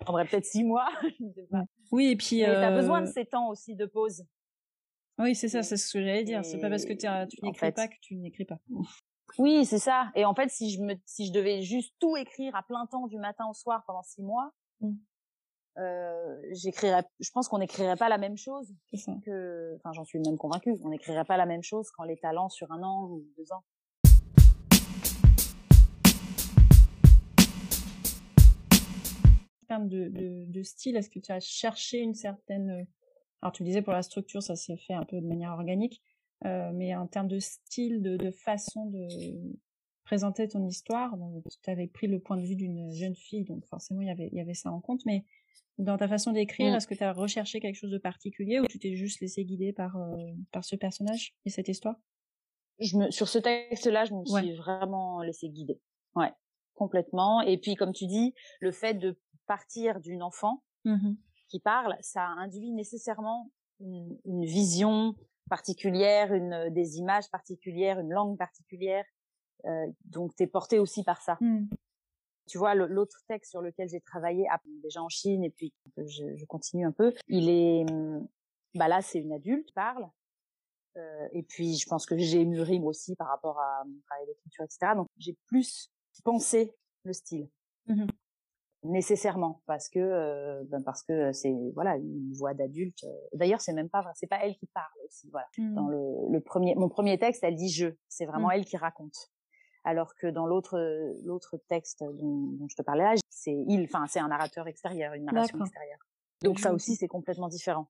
prendrait, peut-être six mois.
Oui, et puis.
tu as besoin de ces temps aussi de pause.
Oui, c'est ça, c'est ce que j'allais dire. C'est pas parce que tu n'écris pas que tu n'écris pas.
Oui, c'est ça. Et en fait, si je me, si je devais juste tout écrire à plein temps du matin au soir pendant six mois, mmh. euh, j'écrirais. Je pense qu'on n'écrirait pas la même chose que. Enfin, j'en suis même convaincue. On n'écrirait pas la même chose quand les talents sur un an ou deux ans.
En termes de, de, de style, est-ce que tu as cherché une certaine alors tu disais pour la structure, ça s'est fait un peu de manière organique, euh, mais en termes de style, de, de façon de présenter ton histoire, tu avais pris le point de vue d'une jeune fille, donc forcément il y avait, il y avait ça en compte, mais dans ta façon d'écrire, mmh. est-ce que tu as recherché quelque chose de particulier ou tu t'es juste laissé guider par, euh, par ce personnage et cette histoire?
Je me, Sur ce texte-là, je me suis vraiment laissé guider. Ouais, complètement. Et puis, comme tu dis, le fait de partir d'une enfant, mmh qui parle, ça induit nécessairement une, une vision particulière, une des images particulières, une langue particulière. Euh, donc, tu es porté aussi par ça. Mmh. Tu vois, l'autre texte sur lequel j'ai travaillé, ah, déjà en Chine, et puis je, je, continue un peu, il est, bah là, c'est une adulte qui parle. Euh, et puis, je pense que j'ai mûri aussi par rapport à mon travail d'écriture, etc. Donc, j'ai plus pensé le style. Mmh nécessairement parce que euh, ben parce que c'est voilà une voix d'adulte d'ailleurs c'est même pas c'est pas elle qui parle aussi voilà. Dans mmh. le, le, premier mon premier texte elle dit je c'est vraiment mmh. elle qui raconte. Alors que dans l'autre l'autre texte dont, dont, je te parlais là c'est il enfin c'est un narrateur extérieur une narration extérieure. Donc ça aussi c'est complètement différent.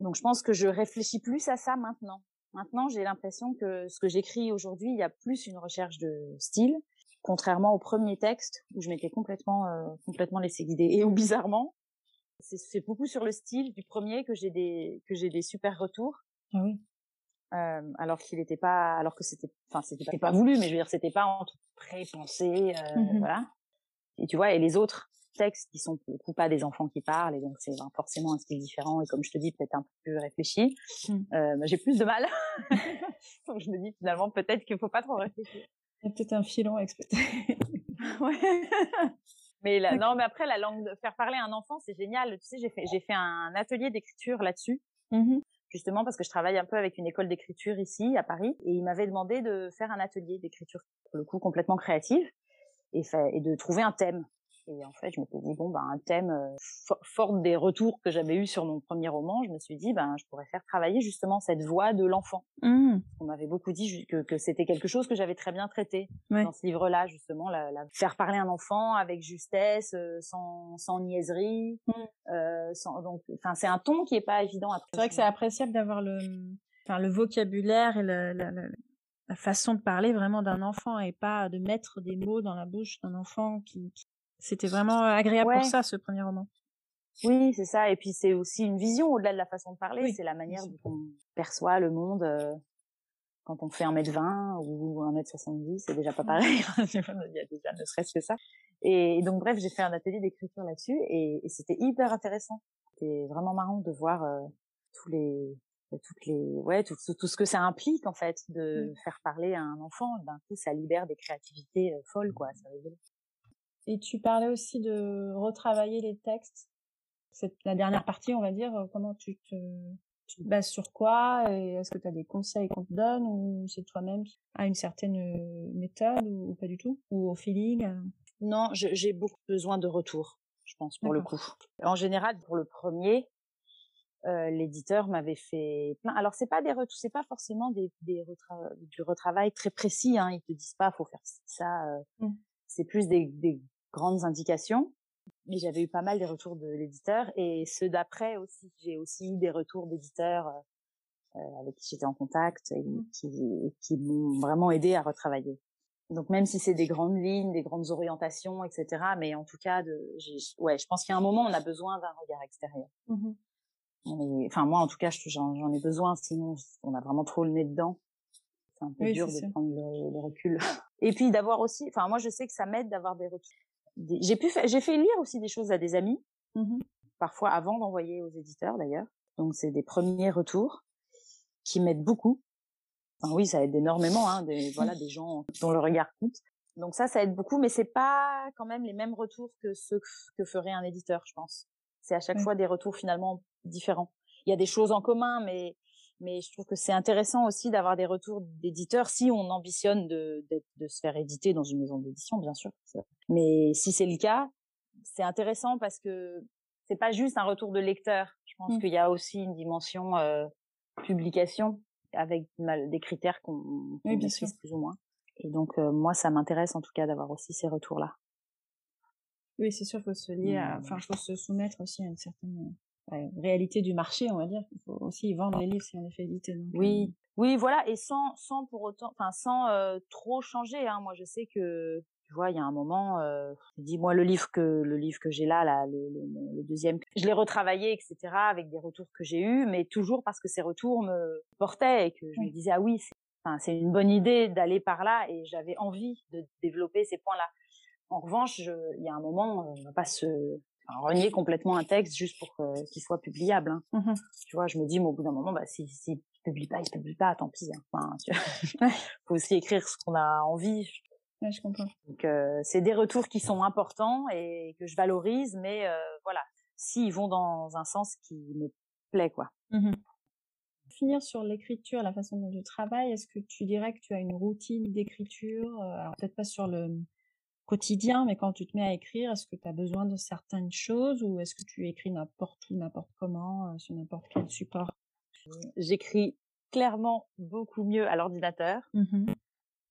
Donc je pense que je réfléchis plus à ça maintenant. Maintenant j'ai l'impression que ce que j'écris aujourd'hui il y a plus une recherche de style contrairement au premier texte où je m'étais complètement euh, complètement laissé guider. Et où bizarrement c'est beaucoup sur le style du premier que j'ai des que j'ai des super retours.
Ah oui.
Euh, alors qu'il n'était pas alors que c'était enfin c'était pas, pas, voulu mais je veux dire c'était pas en tout pré-pensé euh, mmh voilà. Et tu vois et les autres textes qui sont pour le coup pas des enfants qui parlent et donc c'est forcément un style différent et comme je te dis peut-être un peu plus réfléchi mmh. euh, j'ai plus de mal. Donc je me dis finalement peut-être qu'il faut pas trop réfléchir
il y a peut-être un filon à exploiter.
ouais. Mais là, non, mais après la langue, de faire parler un enfant, c'est génial. Tu sais, j'ai fait, j'ai fait un atelier d'écriture là-dessus. Mmh justement parce que je travaille un peu avec une école d'écriture ici à Paris et il m'avait demandé de faire un atelier d'écriture pour le coup complètement créative et, fait, et de trouver un thème et en fait, je m'étais dit, bon, ben, un thème euh, fort des retours que j'avais eu sur mon premier roman, je me suis dit, ben, je pourrais faire travailler justement cette voix de l'enfant. Mmh. On m'avait beaucoup dit que, que c'était quelque chose que j'avais très bien traité dans ce livre-là, justement, la, la, faire parler un enfant avec justesse, euh, sans, sans niaiserie. Mmh. Euh, sans, donc, enfin, c'est un ton qui est pas évident
C'est vrai que c'est appréciable d'avoir le, enfin, le vocabulaire et le, la façon de parler vraiment d'un enfant et pas de mettre des mots dans la bouche d'un enfant qui, c'était vraiment agréable pour ça, ce premier roman.
Oui, c'est ça. Et puis c'est aussi une vision au-delà de la façon de parler. c'est la manière dont on perçoit le monde quand on fait 1m20 ou 1m70. C'est déjà pas pareil. Il y a déjà ne serait-ce que ça. Et, donc bref, j'ai fait un atelier d'écriture là-dessus et, c'était hyper intéressant. C'était vraiment marrant de voir tous les toutes les ouais tout, tout, ce que ça implique en fait de faire parler à un enfant d'un coup ça libère des créativités folles quoi
et tu parlais aussi de retravailler les textes. C'est la dernière partie, on va dire. Comment tu te, bases sur quoi Et est-ce que tu as des conseils qu'on te donne ou c'est toi-même qui as une certaine euh, méthode ou, pas du tout? Ou au feeling euh?
Non, j'ai beaucoup besoin de retour, je pense, pour le coup. En général, pour le premier, euh, l'éditeur m'avait fait plein. Alors c'est pas des retours, c'est pas forcément des, des du retravail très précis. Hein. Ils te disent pas faut faire ça. Mmh. C'est plus des, des, grandes indications. Mais j'avais eu pas mal des retours de l'éditeur et ceux d'après aussi. J'ai aussi eu des retours d'éditeurs euh, avec qui j'étais en contact et mmh. qui, qui m'ont vraiment aidé à retravailler. Donc même si c'est des grandes lignes, des grandes orientations, etc. Mais en tout cas, de, ouais, je pense a un moment, on a besoin d'un regard extérieur. Mmh enfin moi, en tout cas, j'en ai besoin. Sinon, on a vraiment trop le nez dedans. C'est un peu dur de prendre le, recul. Et puis d'avoir aussi, enfin moi, je sais que ça m'aide d'avoir des retours. J'ai pu, j'ai fait lire aussi des choses à des amis, mmh parfois avant d'envoyer aux éditeurs d'ailleurs. Donc c'est des premiers retours qui m'aident beaucoup oui, ça aide énormément, hein, des, voilà, des gens dont le regard compte. Donc ça, ça aide beaucoup, mais c'est pas quand même les mêmes retours que ceux que ferait un éditeur, je pense. C'est à chaque fois des retours finalement différents. Il y a des choses en commun, mais mais je trouve que c'est intéressant aussi d'avoir des retours d'éditeurs si on ambitionne de, de, de se faire éditer dans une maison d'édition, bien sûr. Mais si c'est le cas, c'est intéressant parce que c'est pas juste un retour de lecteur. Je pense mmh. qu'il y a aussi une dimension euh, publication avec des critères qu'on qu maîtrise plus ou moins. Et donc euh, moi, ça m'intéresse en tout cas d'avoir aussi ces retours-là.
Oui, c'est sûr, faut se lier, à, enfin, faut se soumettre aussi à une certaine euh, réalité du marché, on va dire. Il faut aussi vendre les livres si on est fait éditer.
oui, euh, oui, voilà, et sans, sans pour autant, enfin, sans trop changer. Hein. Moi, je sais que tu vois, il y a un moment, euh, je dis moi le livre que le livre que j'ai là, là, le, le, deuxième, je l'ai retravaillé, etc. avec des retours que j'ai eus, mais toujours parce que ces retours me portaient et que je me disais ah oui, c'est enfin, c'est une bonne idée d'aller par là et j'avais envie de développer ces points-là. En revanche, il y a un moment, on va pas se renier complètement un texte juste pour qu'il soit publiable. Hein. Mmh tu vois, je me dis, mais au bout d'un moment, bah, si, si il publie pas, il publie pas, tant pis. Hein. Enfin, tu faut aussi écrire ce qu'on a envie.
Ouais, je comprends.
Donc euh, c'est des retours qui sont importants et que je valorise, mais euh, voilà, s'ils vont dans un sens qui me plaît, quoi.
Mmh Finir sur l'écriture, la façon dont tu travailles, est-ce que tu dirais que tu as une routine d'écriture euh, Alors peut-être pas sur le quotidien, mais quand tu te mets à écrire, est-ce que tu as besoin de certaines choses ou est-ce que tu écris n'importe où, n'importe comment, sur n'importe quel support?
J'écris clairement beaucoup mieux à l'ordinateur. Mmh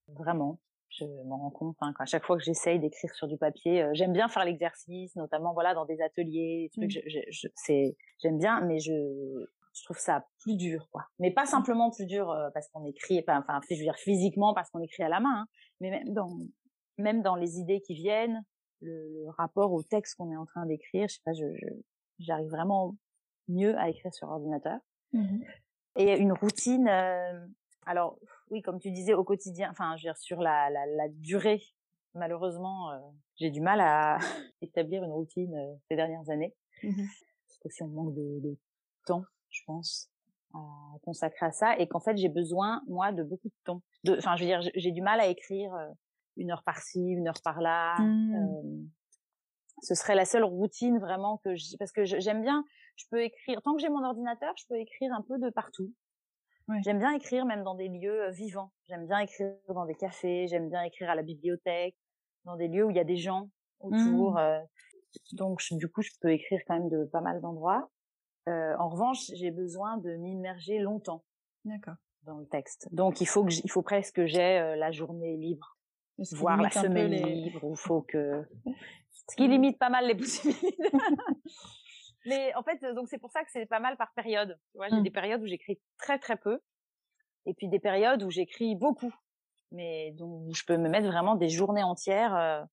Vraiment je m'en rends compte. Hein, à chaque fois que j'essaye d'écrire sur du papier, euh, j'aime bien faire l'exercice, notamment voilà dans des ateliers, mmh. je, je, c'est j'aime bien, mais je je trouve ça plus dur quoi. Mais pas mmh. simplement plus dur euh, parce qu'on écrit, enfin, enfin je veux dire physiquement parce qu'on écrit à la main, hein, mais même dans même dans les idées qui viennent, le, rapport au texte qu'on est en train d'écrire, je sais pas, je j'arrive vraiment mieux à écrire sur ordinateur. Mmh Et une routine, euh, alors oui, comme tu disais, au quotidien, enfin, je veux dire, sur la, la, la durée, malheureusement, euh, j'ai du mal à établir une routine euh, ces dernières années. Mmh Parce que si on manque de, de, temps, je pense, à consacrer à ça, et qu'en fait, j'ai besoin, moi, de beaucoup de temps. Enfin, je veux dire, j'ai du mal à écrire une heure par-ci, une heure par-là. Mmh. ce serait la seule routine vraiment que je, parce que j'aime bien, je peux écrire, tant que j'ai mon ordinateur, je peux écrire un peu de partout. J'aime bien écrire même dans des lieux vivants. J'aime bien écrire dans des cafés, j'aime bien écrire à la bibliothèque, dans des lieux où il y a des gens autour. Mmh. donc du coup, je peux écrire quand même de pas mal d'endroits. Euh, en revanche, j'ai besoin de m'immerger longtemps.
D'accord.
Dans le texte. Donc il faut que il faut presque que j'ai la journée libre, voire la semaine libre. Il faut que ce qui limite pas mal les possibilités. Mais en fait, donc c'est pour ça que c'est pas mal par période. Tu vois, j'ai mmh. des périodes où j'écris très très peu, et puis des périodes où j'écris beaucoup. Mais donc je peux me mettre vraiment des journées entières euh,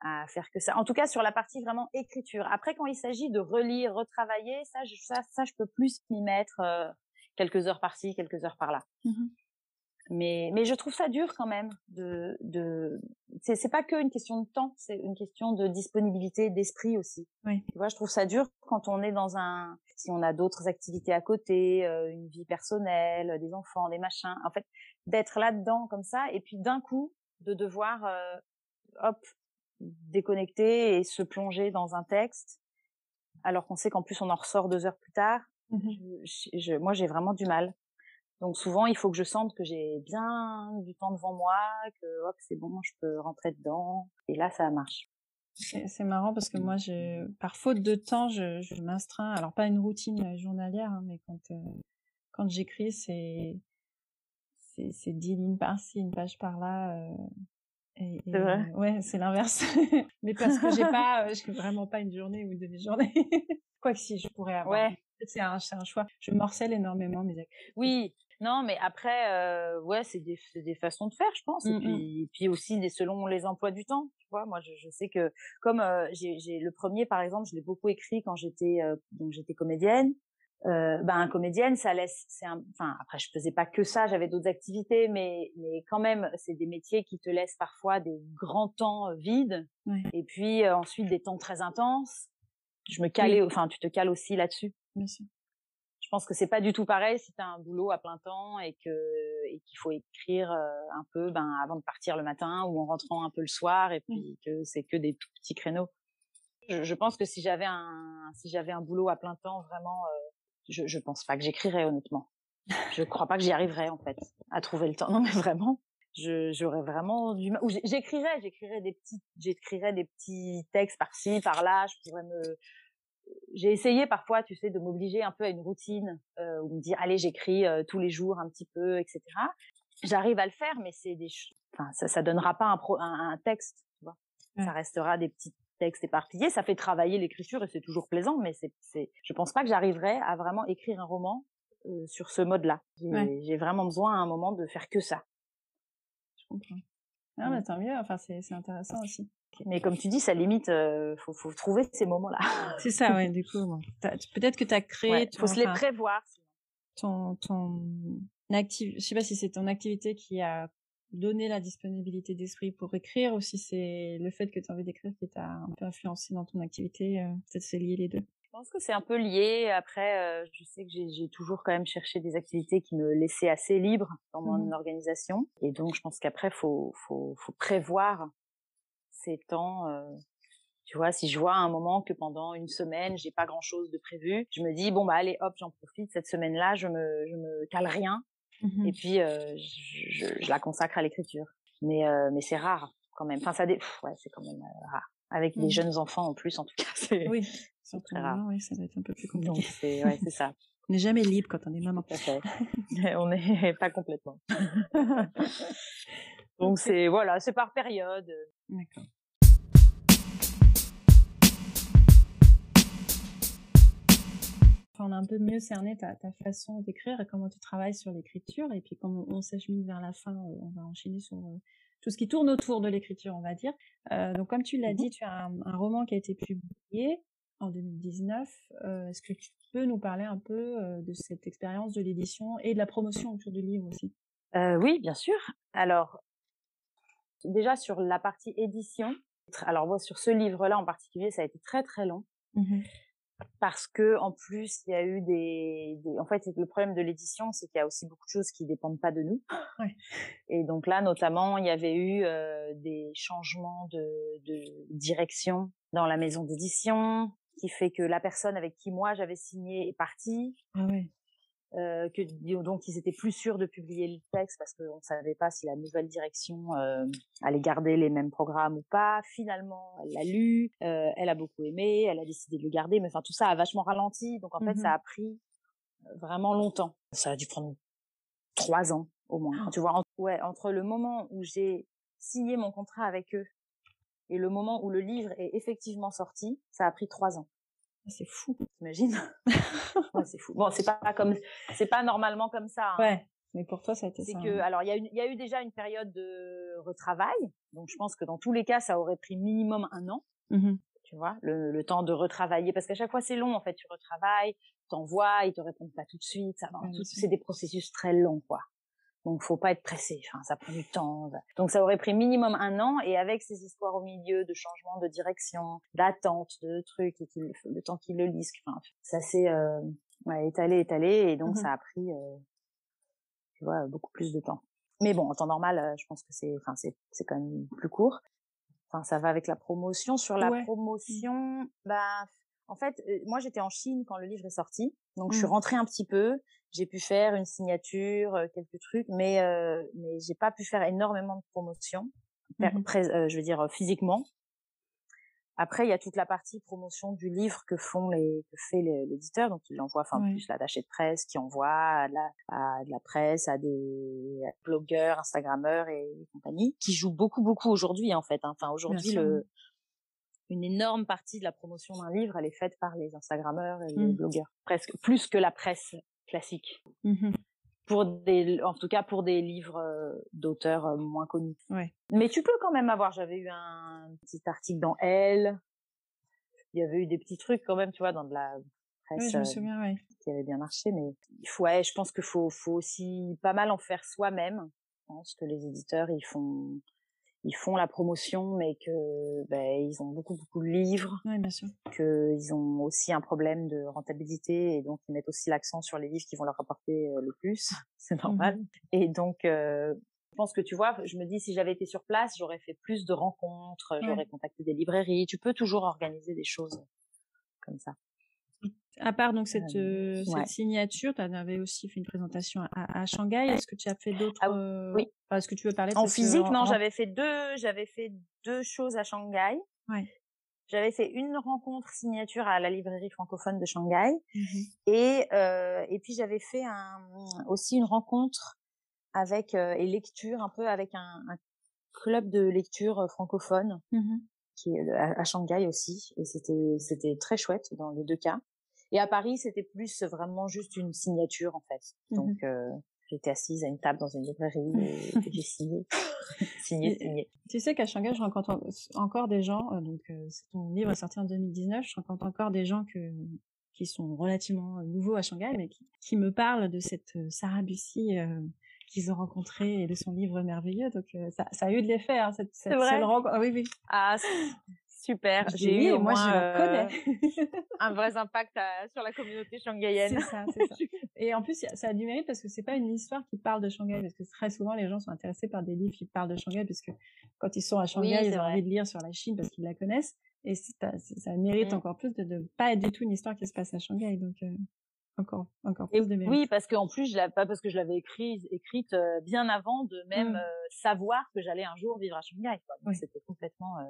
à faire que ça. En tout cas sur la partie vraiment écriture. Après, quand il s'agit de relire, retravailler, ça, je, ça, ça, je peux plus m'y mettre euh, quelques heures par-ci, quelques heures par-là. Mmh mais, mais je trouve ça dur quand même. De, de, c'est, c'est pas qu'une question de temps, c'est une question de disponibilité d'esprit aussi.
Oui.
Tu vois, je trouve ça dur quand on est dans un, si on a d'autres activités à côté, euh, une vie personnelle, des enfants, des machins. En fait, d'être là-dedans comme ça, et puis d'un coup de devoir, euh, hop, déconnecter et se plonger dans un texte, alors qu'on sait qu'en plus on en ressort deux heures plus tard. Mmh je, je, moi, j'ai vraiment du mal. Donc souvent, il faut que je sente que j'ai bien du temps devant moi, que hop, c'est bon, je peux rentrer dedans. Et là, ça marche.
C'est marrant parce que moi, je, par faute de temps, je, je m'instreins. Alors pas une routine journalière, hein, mais quand euh, quand j'écris, c'est c'est dix lignes par-ci, une page par-là. Euh,
et, c'est vrai?
Euh, ouais, c'est l'inverse. mais parce que j'ai pas, euh, j'ai vraiment pas une journée ou demi-journée. Quoi que si, je pourrais avoir.
Ouais.
C'est un, un choix. Je morcelle énormément mes
Oui, Non, mais après, ouais, c'est des, des, façons de faire, je pense. Et, mmh puis, et puis aussi des, selon les emplois du temps. Tu vois, moi, je, je sais que comme j'ai le premier, par exemple, je l'ai beaucoup écrit quand j'étais donc j'étais comédienne. Euh, ben comédienne ça laisse c'est enfin après je faisais pas que ça j'avais d'autres activités mais mais quand même c'est des métiers qui te laissent parfois des grands temps vides. Et puis ensuite des temps très intenses. Je me calais enfin tu te cales aussi là-dessus. Je pense que c'est pas du tout pareil si tu as un boulot à plein temps et que et qu'il faut écrire un peu ben avant de partir le matin ou en rentrant un peu le soir et puis que c'est que des tout petits créneaux. Je, je pense que si j'avais un si j'avais un boulot à plein temps vraiment je, je pense pas que j'écrirais honnêtement. Je crois pas que j'y arriverais en fait à trouver le temps. Non mais vraiment, j'aurais vraiment du mal. Ou j'écrirais, j'écrirais des petits, j'écrirais des petits textes par-ci, par-là. Je pourrais me. J'ai essayé parfois, tu sais, de m'obliger un peu à une routine euh, ou me dire allez j'écris euh, tous les jours un petit peu, etc. J'arrive à le faire, mais c'est des, enfin ça, ça donnera pas un, pro... un, un texte, tu vois. Ça restera des petits texte éparpillé, ça fait travailler l'écriture et c'est toujours plaisant, mais c'est, c'est, je pense pas que j'arriverai à vraiment écrire un roman euh, sur ce mode-là. J'ai, vraiment besoin à un moment de faire que ça.
Je comprends. Ah, mais tant mieux. Enfin, c'est, c'est intéressant aussi.
Mais comme tu dis, ça limite. Euh, faut, faut trouver ces moments-là.
c'est ça, ouais. Du coup, peut-être que tu as créé.
Il faut se les prévoir.
Ton, ton active, je sais pas si c'est ton activité qui a donner la disponibilité d'esprit pour écrire ou si c'est le fait que tu as envie d'écrire qui t'a un peu influencé dans ton activité euh, Peut-être c'est lié les deux.
Je pense que c'est un peu lié. Après, euh, je sais que j'ai toujours quand même cherché des activités qui me laissaient assez libre dans mon mmh organisation. Et donc, je pense qu'après, faut, faut, faut prévoir ces temps. Euh, tu vois, si je vois à un moment que pendant une semaine, j'ai pas grand chose de prévu, je me dis, bon, bah, allez, hop, j'en profite. Cette semaine-là, je me, je me cale rien Mmh et puis euh, je, je, la consacre à l'écriture. Mais euh, mais c'est rare quand même. Enfin ça dé... ouais c'est quand même rare. Avec les mmh. jeunes enfants en plus en tout cas c'est
oui c'est très rare. Oui ça va être un peu plus compliqué.
c'est ouais c'est ça.
on n'est jamais libre quand on est maman.
on n'est pas complètement. Donc c'est voilà c'est par période.
D'accord. On a un peu mieux cerné ta, façon d'écrire et comment tu travailles sur l'écriture. Et puis, comme on, s'achemine vers la fin, euh, on va enchaîner sur euh, tout ce qui tourne autour de l'écriture, on va dire. Euh, donc, comme tu l'as mmh dit, tu as un, roman qui a été publié en 2019. Est-ce que tu peux nous parler un peu de cette expérience de l'édition et de la promotion autour du livre aussi?
Oui, bien sûr. Alors, déjà sur la partie édition, alors moi, sur ce livre-là en particulier, ça a été très très long. Mmh parce que en plus il y a eu des, des... en fait le problème de l'édition c'est qu'il y a aussi beaucoup de choses qui dépendent pas de nous
ouais.
et donc là notamment il y avait eu euh, des changements de, de direction dans la maison d'édition qui fait que la personne avec qui moi j'avais signé est partie
ah ouais.
Euh, que donc ils étaient plus sûrs de publier le texte parce qu'on ne savait pas si la nouvelle direction euh, allait garder les mêmes programmes ou pas. Finalement, elle l'a lu, euh, elle a beaucoup aimé, elle a décidé de le garder, mais enfin tout ça a vachement ralenti, donc en fait ça mmh a pris euh, vraiment longtemps. Ça a dû prendre trois ans au moins. Tu vois, ouais, entre le moment où j'ai signé mon contrat avec eux et le moment où le livre est effectivement sorti, ça a pris trois ans.
Ah, c'est fou,
t'imagines ouais, C'est fou. Bon, c'est pas comme, c'est pas normalement comme ça.
Hein. Ouais. Mais pour toi, ça a été
C'est
ça.
que, hein. alors, il y a eu, il y a eu déjà une période de retravail. Donc, je pense que dans tous les cas, ça aurait pris minimum un an.
Mmh
tu vois, le, le, temps de retravailler, parce qu'à chaque fois c'est long en fait. Tu retravailles, t'envoies, ils te répondent pas tout de suite. Ça, c'est des processus très longs, quoi. Donc, faut pas être pressé. Enfin, ça prend du temps. Donc, ça aurait pris minimum un an. Et avec ces histoires au milieu de changement de direction, d'attente, de trucs, et le temps qu'ils le lisent, enfin, ça s'est euh, ouais, étalé, étalé. Et donc, mmh ça a pris, euh, tu vois, beaucoup plus de temps. Mais bon, en temps normal, euh, je pense que c'est, enfin, c'est, c'est quand même plus court. Enfin, ça va avec la promotion. Sur la promotion, bah, en fait, euh, moi, j'étais en Chine quand le livre est sorti. Donc, je suis mmh. rentrée un petit peu j'ai pu faire une signature, euh, quelques trucs, mais euh, mais j'ai pas pu faire énormément de promotion, mmh euh, je veux dire physiquement. Après, il y a toute la partie promotion du livre que font les que fait l'éditeur, donc il envoie, enfin plus l'attaché de presse qui envoie à, la, à de la presse, à des blogueurs, instagrammeurs et compagnie, qui jouent beaucoup beaucoup aujourd'hui en fait. Hein. Enfin aujourd'hui le une énorme partie de la promotion d'un livre, elle est faite par les Instagrammeurs et les mmh. blogueurs, presque plus que la presse classique.
Mmh
pour des, en tout cas pour des livres euh, d'auteurs euh, moins connus.
Ouais.
Mais tu peux quand même avoir. J'avais eu un petit article dans Elle. Il y avait eu des petits trucs quand même, tu vois, dans de la presse.
Oui, je me
euh,
souviens, ouais.
qui avait bien marché, mais il faut, ouais, je pense qu'il faut, faut aussi pas mal en faire soi-même. Je pense que les éditeurs, ils font, ils font la promotion, mais que ben, ils ont beaucoup beaucoup de livres,
Oui, bien sûr.
qu'ils ont aussi un problème de rentabilité et donc ils mettent aussi l'accent sur les livres qui vont leur rapporter euh, le plus, c'est normal.
Mhm.
Et donc euh, je pense que tu vois, je me dis si j'avais été sur place, j'aurais fait plus de rencontres, j'aurais contacté des librairies. Tu peux toujours organiser des choses comme ça.
À part donc cette,
Euh,
euh,
ouais.
signature, tu avais aussi fait une présentation à, à Shanghai. Est-ce que tu as fait d'autres
Ah
euh,
oui.
enfin, Est-ce que tu veux parler
En physique, non, j'avais fait deux, j'avais fait deux choses à Shanghai.
Ouais.
J'avais fait une rencontre signature à la librairie francophone de Shanghai
Mhm.
et euh, et puis j'avais fait un, aussi une rencontre avec euh, et lecture un peu avec un, un club de lecture francophone qui est à, à Shanghai aussi et c'était c'était très chouette dans les deux cas. Et à Paris, c'était plus vraiment juste une signature en fait. Donc euh, j'étais assise à une table dans une librairie et, j'ai signé, signé, signé.
Tu sais qu'à Shanghai, je rencontre en- encore des gens, euh, donc euh, ton livre est sorti en 2019, je rencontre encore des gens que, qui sont relativement nouveaux à Shanghai, mais qui, qui me parlent de cette Sarah Bussy euh, qu'ils ont rencontrée et de son livre merveilleux. Donc euh, ça, ça a eu de l'effet, hein, cette, cette
C'est vrai?
seule rencontre. Ah oui, oui.
Ah super. J'ai eu
moi
moins,
je la
euh,
connais.
un vrai impact à- sur la communauté shanghaïenne.
C'est ça, c'est ça. Et en plus, ça a du mérite parce que c'est pas une histoire qui parle de Shanghai, parce que très souvent les gens sont intéressés par des livres qui parlent de Shanghai, parce que quand ils sont à Shanghai, ils ont
vrai.
envie de lire sur la Chine parce qu'ils la connaissent. Et ça, ça mérite
Mm.
encore plus de ne pas être du tout une histoire qui se passe à Shanghai. Donc, euh, encore, encore plus de mérite.
oui, parce qu'en plus, je l'avais pas parce que je l'avais écrit, écrite euh, bien avant de même
Mm.
euh, savoir que j'allais un jour vivre à Shanghai. Quoi. Donc
Oui.
c'était complètement euh,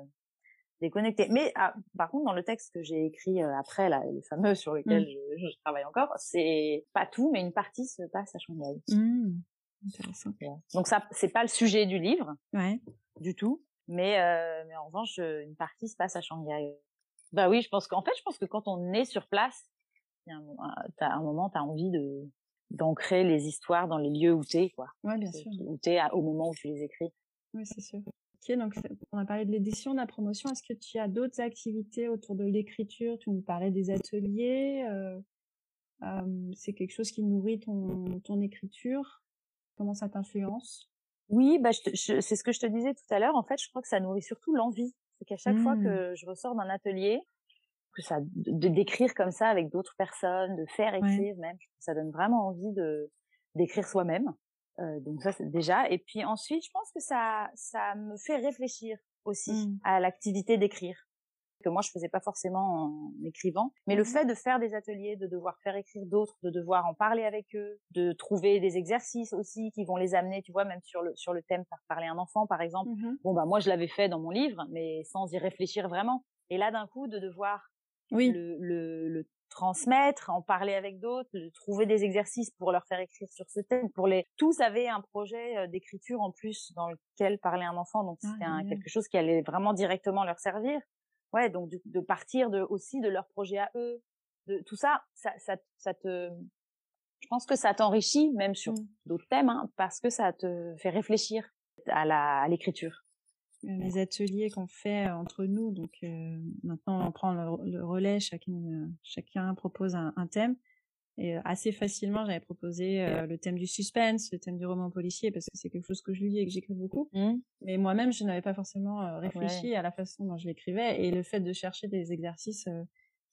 Mais ah, par contre, dans le texte que j'ai écrit euh, après, là, les fameux sur lesquels
Mm.
je, je travaille encore, c'est pas tout, mais une partie se passe à Shanghai.
Mm. Intéressant.
Donc ça, c'est pas le sujet du livre
Ouais.
du tout, mais euh, mais en revanche, euh, une partie se passe à Shanghai. Bah oui, je pense qu'en fait, je pense que quand on est sur place, y a un, un- t'as un moment, t'as envie de d'ancrer les histoires dans les lieux où t'es, quoi.
Ouais, bien sûr.
Où t'es au moment où tu les écris.
Oui, c'est sûr. Ok, donc on a parlé de l'édition, de la promotion. Est-ce que tu as d'autres activités autour de l'écriture? Tu nous parlais des ateliers. euh, euh, c'est quelque chose qui nourrit ton, ton écriture. Comment ça t'influence?
Oui, bah, je te- je- c'est ce que je te disais tout à l'heure. En fait, je crois que ça nourrit surtout l'envie. C'est qu'à chaque fois que je ressors d'un atelier, que ça, de d'écrire comme ça avec d'autres personnes, de faire écrire même, ça donne vraiment envie de d'écrire soi-même. Euh, donc ça, c'est déjà. Et puis ensuite, je pense que ça, ça me fait réfléchir aussi
Mm.
à l'activité d'écrire que moi je faisais pas forcément en écrivant mais le
Mhm.
fait de faire des ateliers de devoir faire écrire d'autres de devoir en parler avec eux de trouver des exercices aussi qui vont les amener tu vois même sur le sur le thème faire parler un enfant par exemple
Mhm.
bon bah moi je l'avais fait dans mon livre mais sans y réfléchir vraiment et là d'un coup de devoir
Oui.
le, le, le transmettre, en parler avec d'autres, de trouver des exercices pour leur faire écrire sur ce thème. Pour les tous avaient un projet euh, d'écriture en plus dans lequel parlait un enfant, donc
Ah,
c'était quelque chose qui allait vraiment directement leur servir. Ouais, donc de, de partir de aussi de leur projet à eux, de tout ça, ça, ça, ça te, je pense que ça t'enrichit même sur
Mm.
d'autres thèmes, hein, parce que ça te fait réfléchir à la à l'écriture.
Les ateliers qu'on fait entre nous. Donc euh, maintenant, on prend le, le relais, chacun, euh, chacun propose un, un thème. Et assez facilement, j'avais proposé euh, le thème du suspense, le thème du roman policier, parce que c'est quelque chose que je lis et que j'écris beaucoup. Mais moi-même, je n'avais pas forcément euh, réfléchi à la façon dont je l'écrivais. Et le fait de chercher des exercices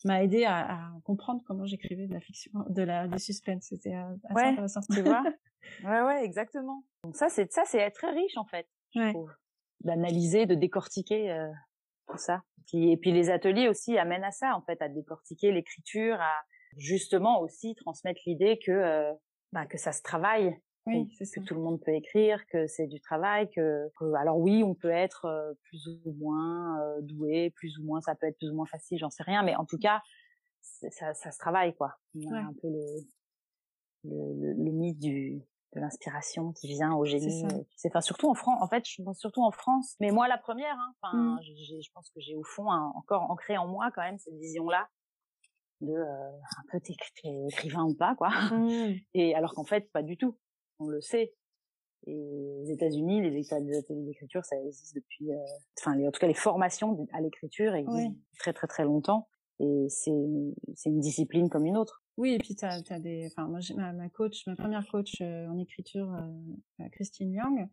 m'a aidé à, à comprendre comment j'écrivais de la fiction, de la du suspense. C'était assez
Ouais,
intéressant.
tu vois? Ouais, ouais, exactement. Donc ça, c'est ça, c'est très riche en fait. je
Ouais.
trouve, d'analyser, de décortiquer euh, tout ça. Puis, et puis les ateliers aussi amènent à ça, en fait, à décortiquer l'écriture, à justement aussi transmettre l'idée que euh, bah, que ça se travaille,
Oui, c'est ça.
que tout le monde peut écrire, que c'est du travail, que, que- alors oui, on peut être euh, plus ou moins euh, doué, plus ou moins, ça peut être plus ou moins facile, j'en sais rien, mais en tout cas, ça, ça se travaille quoi. A
Ouais.
un peu le le, le, le mythe du de l'inspiration qui vient au génie.
ça.
euh, enfin surtout en France. En fait, je pense surtout en France. Mais moi, la première. hein, Enfin,
Mm.
j'ai- je pense que j'ai au fond encore ancré en moi quand même cette vision-là de euh, un peu t'es écrivain ou pas quoi.
Mm.
Et alors qu'en fait, pas du tout. on le sait. Et aux États-Unis, les, ateliers d'écriture, ça existe depuis, enfin, en tout cas, les formations à l'écriture existent très très très longtemps. Et c'est c'est une discipline comme une autre.
Oui, et puis tu as, des. Enfin, moi, ma, ma coach, ma première coach en écriture, Christine Young,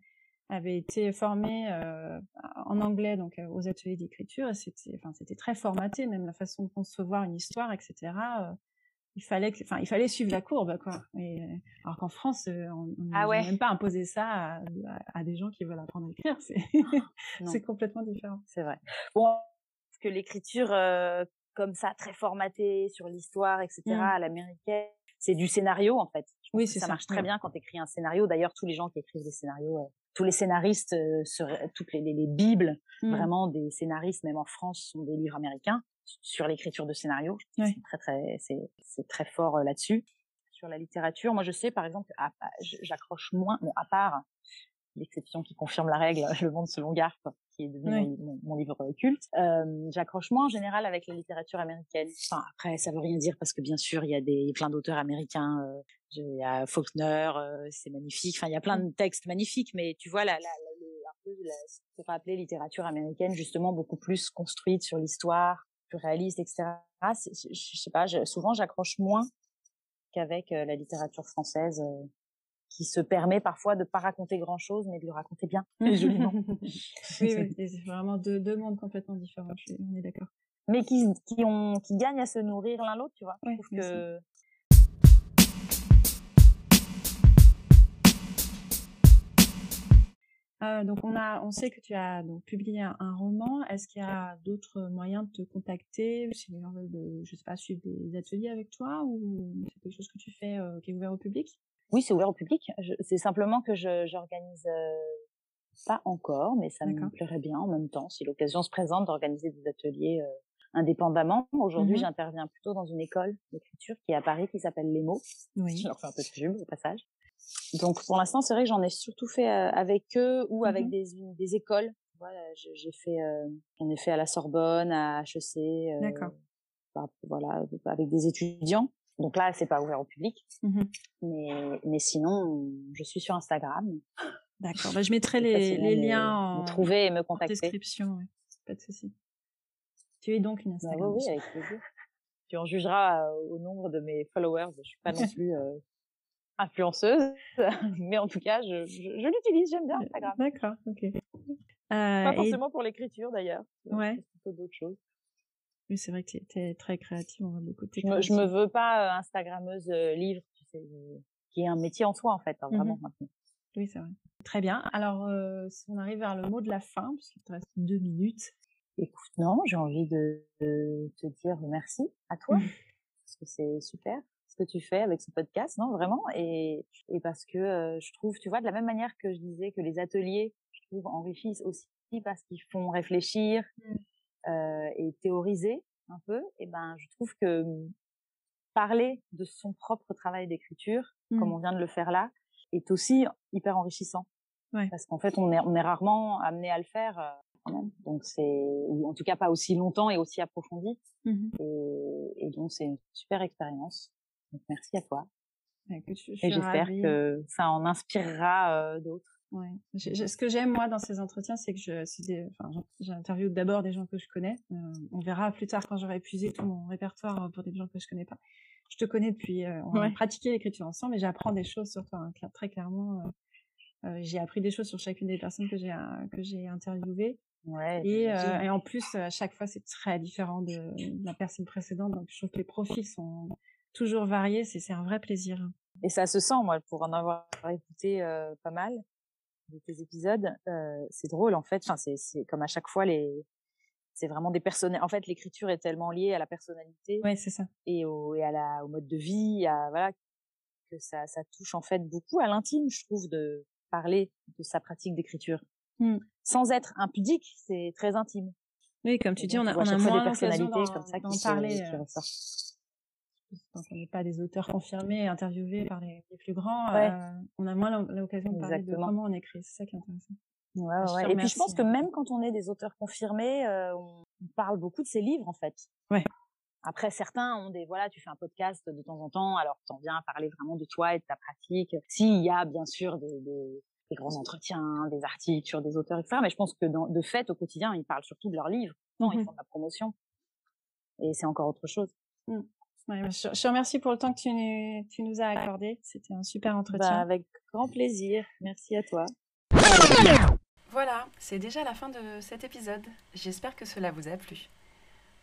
avait été formée euh, en anglais donc euh, aux ateliers d'écriture et c'était enfin c'était très formaté même la façon de concevoir une histoire etc euh, il fallait enfin il fallait suivre la courbe quoi. Et, alors qu'en France on n'a ah même pas imposé ça à, des gens qui veulent apprendre à écrire c'est c'est complètement différent.
C'est vrai. Bon parce que l'écriture comme ça très formatée sur l'histoire etc mmh. à l'américaine c'est du scénario en fait oui ça, ça, marche très bien quand tu écris un scénario d'ailleurs tous les gens qui écrivent des scénarios tous les scénaristes, euh, toutes les, les, bibles, mmh. vraiment des scénaristes, même en France, sont des livres américains sur l'écriture de scénarios. C'est très très, c'est très fort euh, là-dessus. Sur la littérature, moi je sais par exemple, j'accroche moins, bon à part l'exception qui confirme la règle, Le Monde selon Garp, qui est devenu mon, livre culte. Euh, J'accroche moins en général avec la littérature américaine. Enfin, après, ça veut rien dire parce que bien sûr, il y a des plein d'auteurs américains. Euh, il y a Faulkner, euh, c'est magnifique. Enfin, il y a plein de textes magnifiques, mais tu vois, la, la, la, un peu la, ce qu'on peut appeler littérature américaine, justement, beaucoup plus construite sur l'histoire, plus réaliste, etc. Je, je sais pas, souvent j'accroche moins qu'avec euh, la littérature française. Qui se permet parfois de pas raconter grand chose, mais de le raconter bien et joliment.
oui, c'est vraiment deux, deux mondes complètement différents. on est d'accord.
Mais qui, qui ont, qui gagnent à se nourrir l'un l'autre, tu vois. je trouve que
Euh, donc on a, on sait que tu as donc publié un, roman. Est-ce qu'il y a d'autres moyens de te contacter? Si les gens veulent, de, je sais pas, suivre des ateliers avec toi ou c'est quelque chose que tu fais euh, qui est ouvert au public?
Oui, c'est ouvert au public. C'est simplement que je j'organise euh, pas encore, mais ça me plairait bien en même temps, si l'occasion se présente, d'organiser des ateliers euh, indépendamment. Aujourd'hui, mmh j'interviens plutôt dans une école d'écriture qui est à Paris, qui s'appelle Lemo. Oui. Je leur fais un peu de pub au passage. Donc, pour l'instant, c'est vrai que j'en ai surtout fait euh, avec eux ou avec mmh des, des écoles. Voilà, j'ai fait, j'en ai fait à la Sorbonne, à HEC. D'accord. Bah, voilà, avec des étudiants. Donc là, c'est pas ouvert au public. Mmh mais, mais sinon, je suis sur Instagram.
D'accord. Bah, je mettrai les, les liens
en, trouver et me contacter.
description. Pas de souci. Tu es donc une bah Instagram.
oui, avec plaisir. tu en jugeras euh, au nombre de mes followers. Je suis pas non plus euh, influenceuse, mais en tout cas, je, je, l'utilise. J'aime bien Instagram.
D'accord. Ok. Euh,
pas forcément pour l'écriture d'ailleurs.
Ouais.
Plutôt d'autres choses.
Oui, c'est vrai que tu es très créative, on va beaucoup
je me, je me veux pas euh, Instagrammeuse euh, livre, tu sais, qui est un métier en soi en fait, hein, vraiment mmh
Oui, c'est vrai. Très bien. Alors, euh, si on arrive vers le mot de la fin, puisqu'il te reste deux minutes.
Écoute, non, j'ai envie de, te dire merci à toi, parce que c'est super ce que tu fais avec ce podcast, non, vraiment, et, et parce que je trouve, tu vois, de la même manière que je disais que les ateliers, je trouve, enrichissent aussi parce qu'ils font réfléchir, mmh euh, et théoriser un peu, et ben je trouve que mmh, parler de son propre travail d'écriture, comme mmh. on vient de le faire là, est aussi hyper enrichissant. Ouais. Parce qu'en fait, on est, on est rarement amené à le faire euh, quand même. Donc c'est, ou en tout cas pas aussi longtemps et aussi approfondi. Mmh et, et, donc c'est une super expérience. Donc merci à toi. et j'espère que ça en inspirera euh, d'autres.
Ouais. ce que j'aime moi dans ces entretiens, c'est que je, enfin, j'interviewe d'abord des gens que je connais. Euh, on verra plus tard quand j'aurai épuisé tout mon répertoire pour des gens que je connais pas. Je te connais depuis, euh, on a pratiqué l'écriture ensemble, et j'apprends des choses sur toi. Hein, très clairement, euh, euh, j'ai appris des choses sur chacune des personnes que j'ai que j'ai interviewées. Ouais, et, et, en plus, à chaque fois, c'est très différent de, de, la personne précédente. Donc, je trouve que les profils sont toujours variés. C'est un vrai plaisir.
Et ça se sent, moi, pour en avoir écouté pas mal de tes épisodes, euh, c'est drôle en fait. Enfin, c'est comme à chaque fois les, c'est vraiment des personnes. En fait, l'écriture est tellement liée à la personnalité.
Ouais, c'est ça.
Et au et à la au mode de vie, à voilà que ça ça touche en fait beaucoup à l'intime, je trouve, de parler de sa pratique d'écriture. Mmh. Sans être impudique, c'est très intime.
Oui, comme tu dis, on a, on a moins des personnalités comme ça qui parler. Euh quand on n'est pas des auteurs confirmés, interviewés par les, plus grands, euh, on a moins l'occasion de parler de comment on écrit. C'est ça qui est intéressant.
Ouais, ouais. Et puis je pense que même quand on est des auteurs confirmés, euh, on parle beaucoup de ses livres en fait.
Ouais.
Après, certains ont des, voilà, tu fais un podcast de temps en temps, alors tu en viens à parler vraiment de toi et de ta pratique. S'il y a bien sûr des, des, grands entretiens, des articles sur des auteurs, etc. Mais je pense que de fait, au quotidien, ils parlent surtout de leurs livres. Non, ils mmh font de la promotion. Et c'est encore autre chose.
Mmh. Je, te remercie pour le temps que tu, tu nous as accordé. C'était un super bah, entretien.
avec grand plaisir. Merci à toi.
Voilà, c'est déjà la fin de cet épisode. J'espère que cela vous a plu.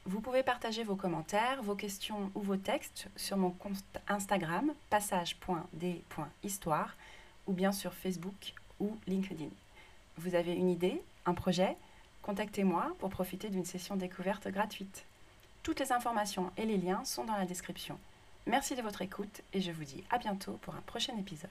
Vous pouvez partager vos commentaires, vos questions ou vos textes sur mon compte Instagram passage.d.histoire ou bien sur Facebook ou LinkedIn. Vous avez une idée, un projet? Contactez-moi pour profiter d'une session découverte gratuite. Toutes les informations et les liens sont dans la description. Merci de votre écoute et je vous dis à bientôt pour un prochain épisode.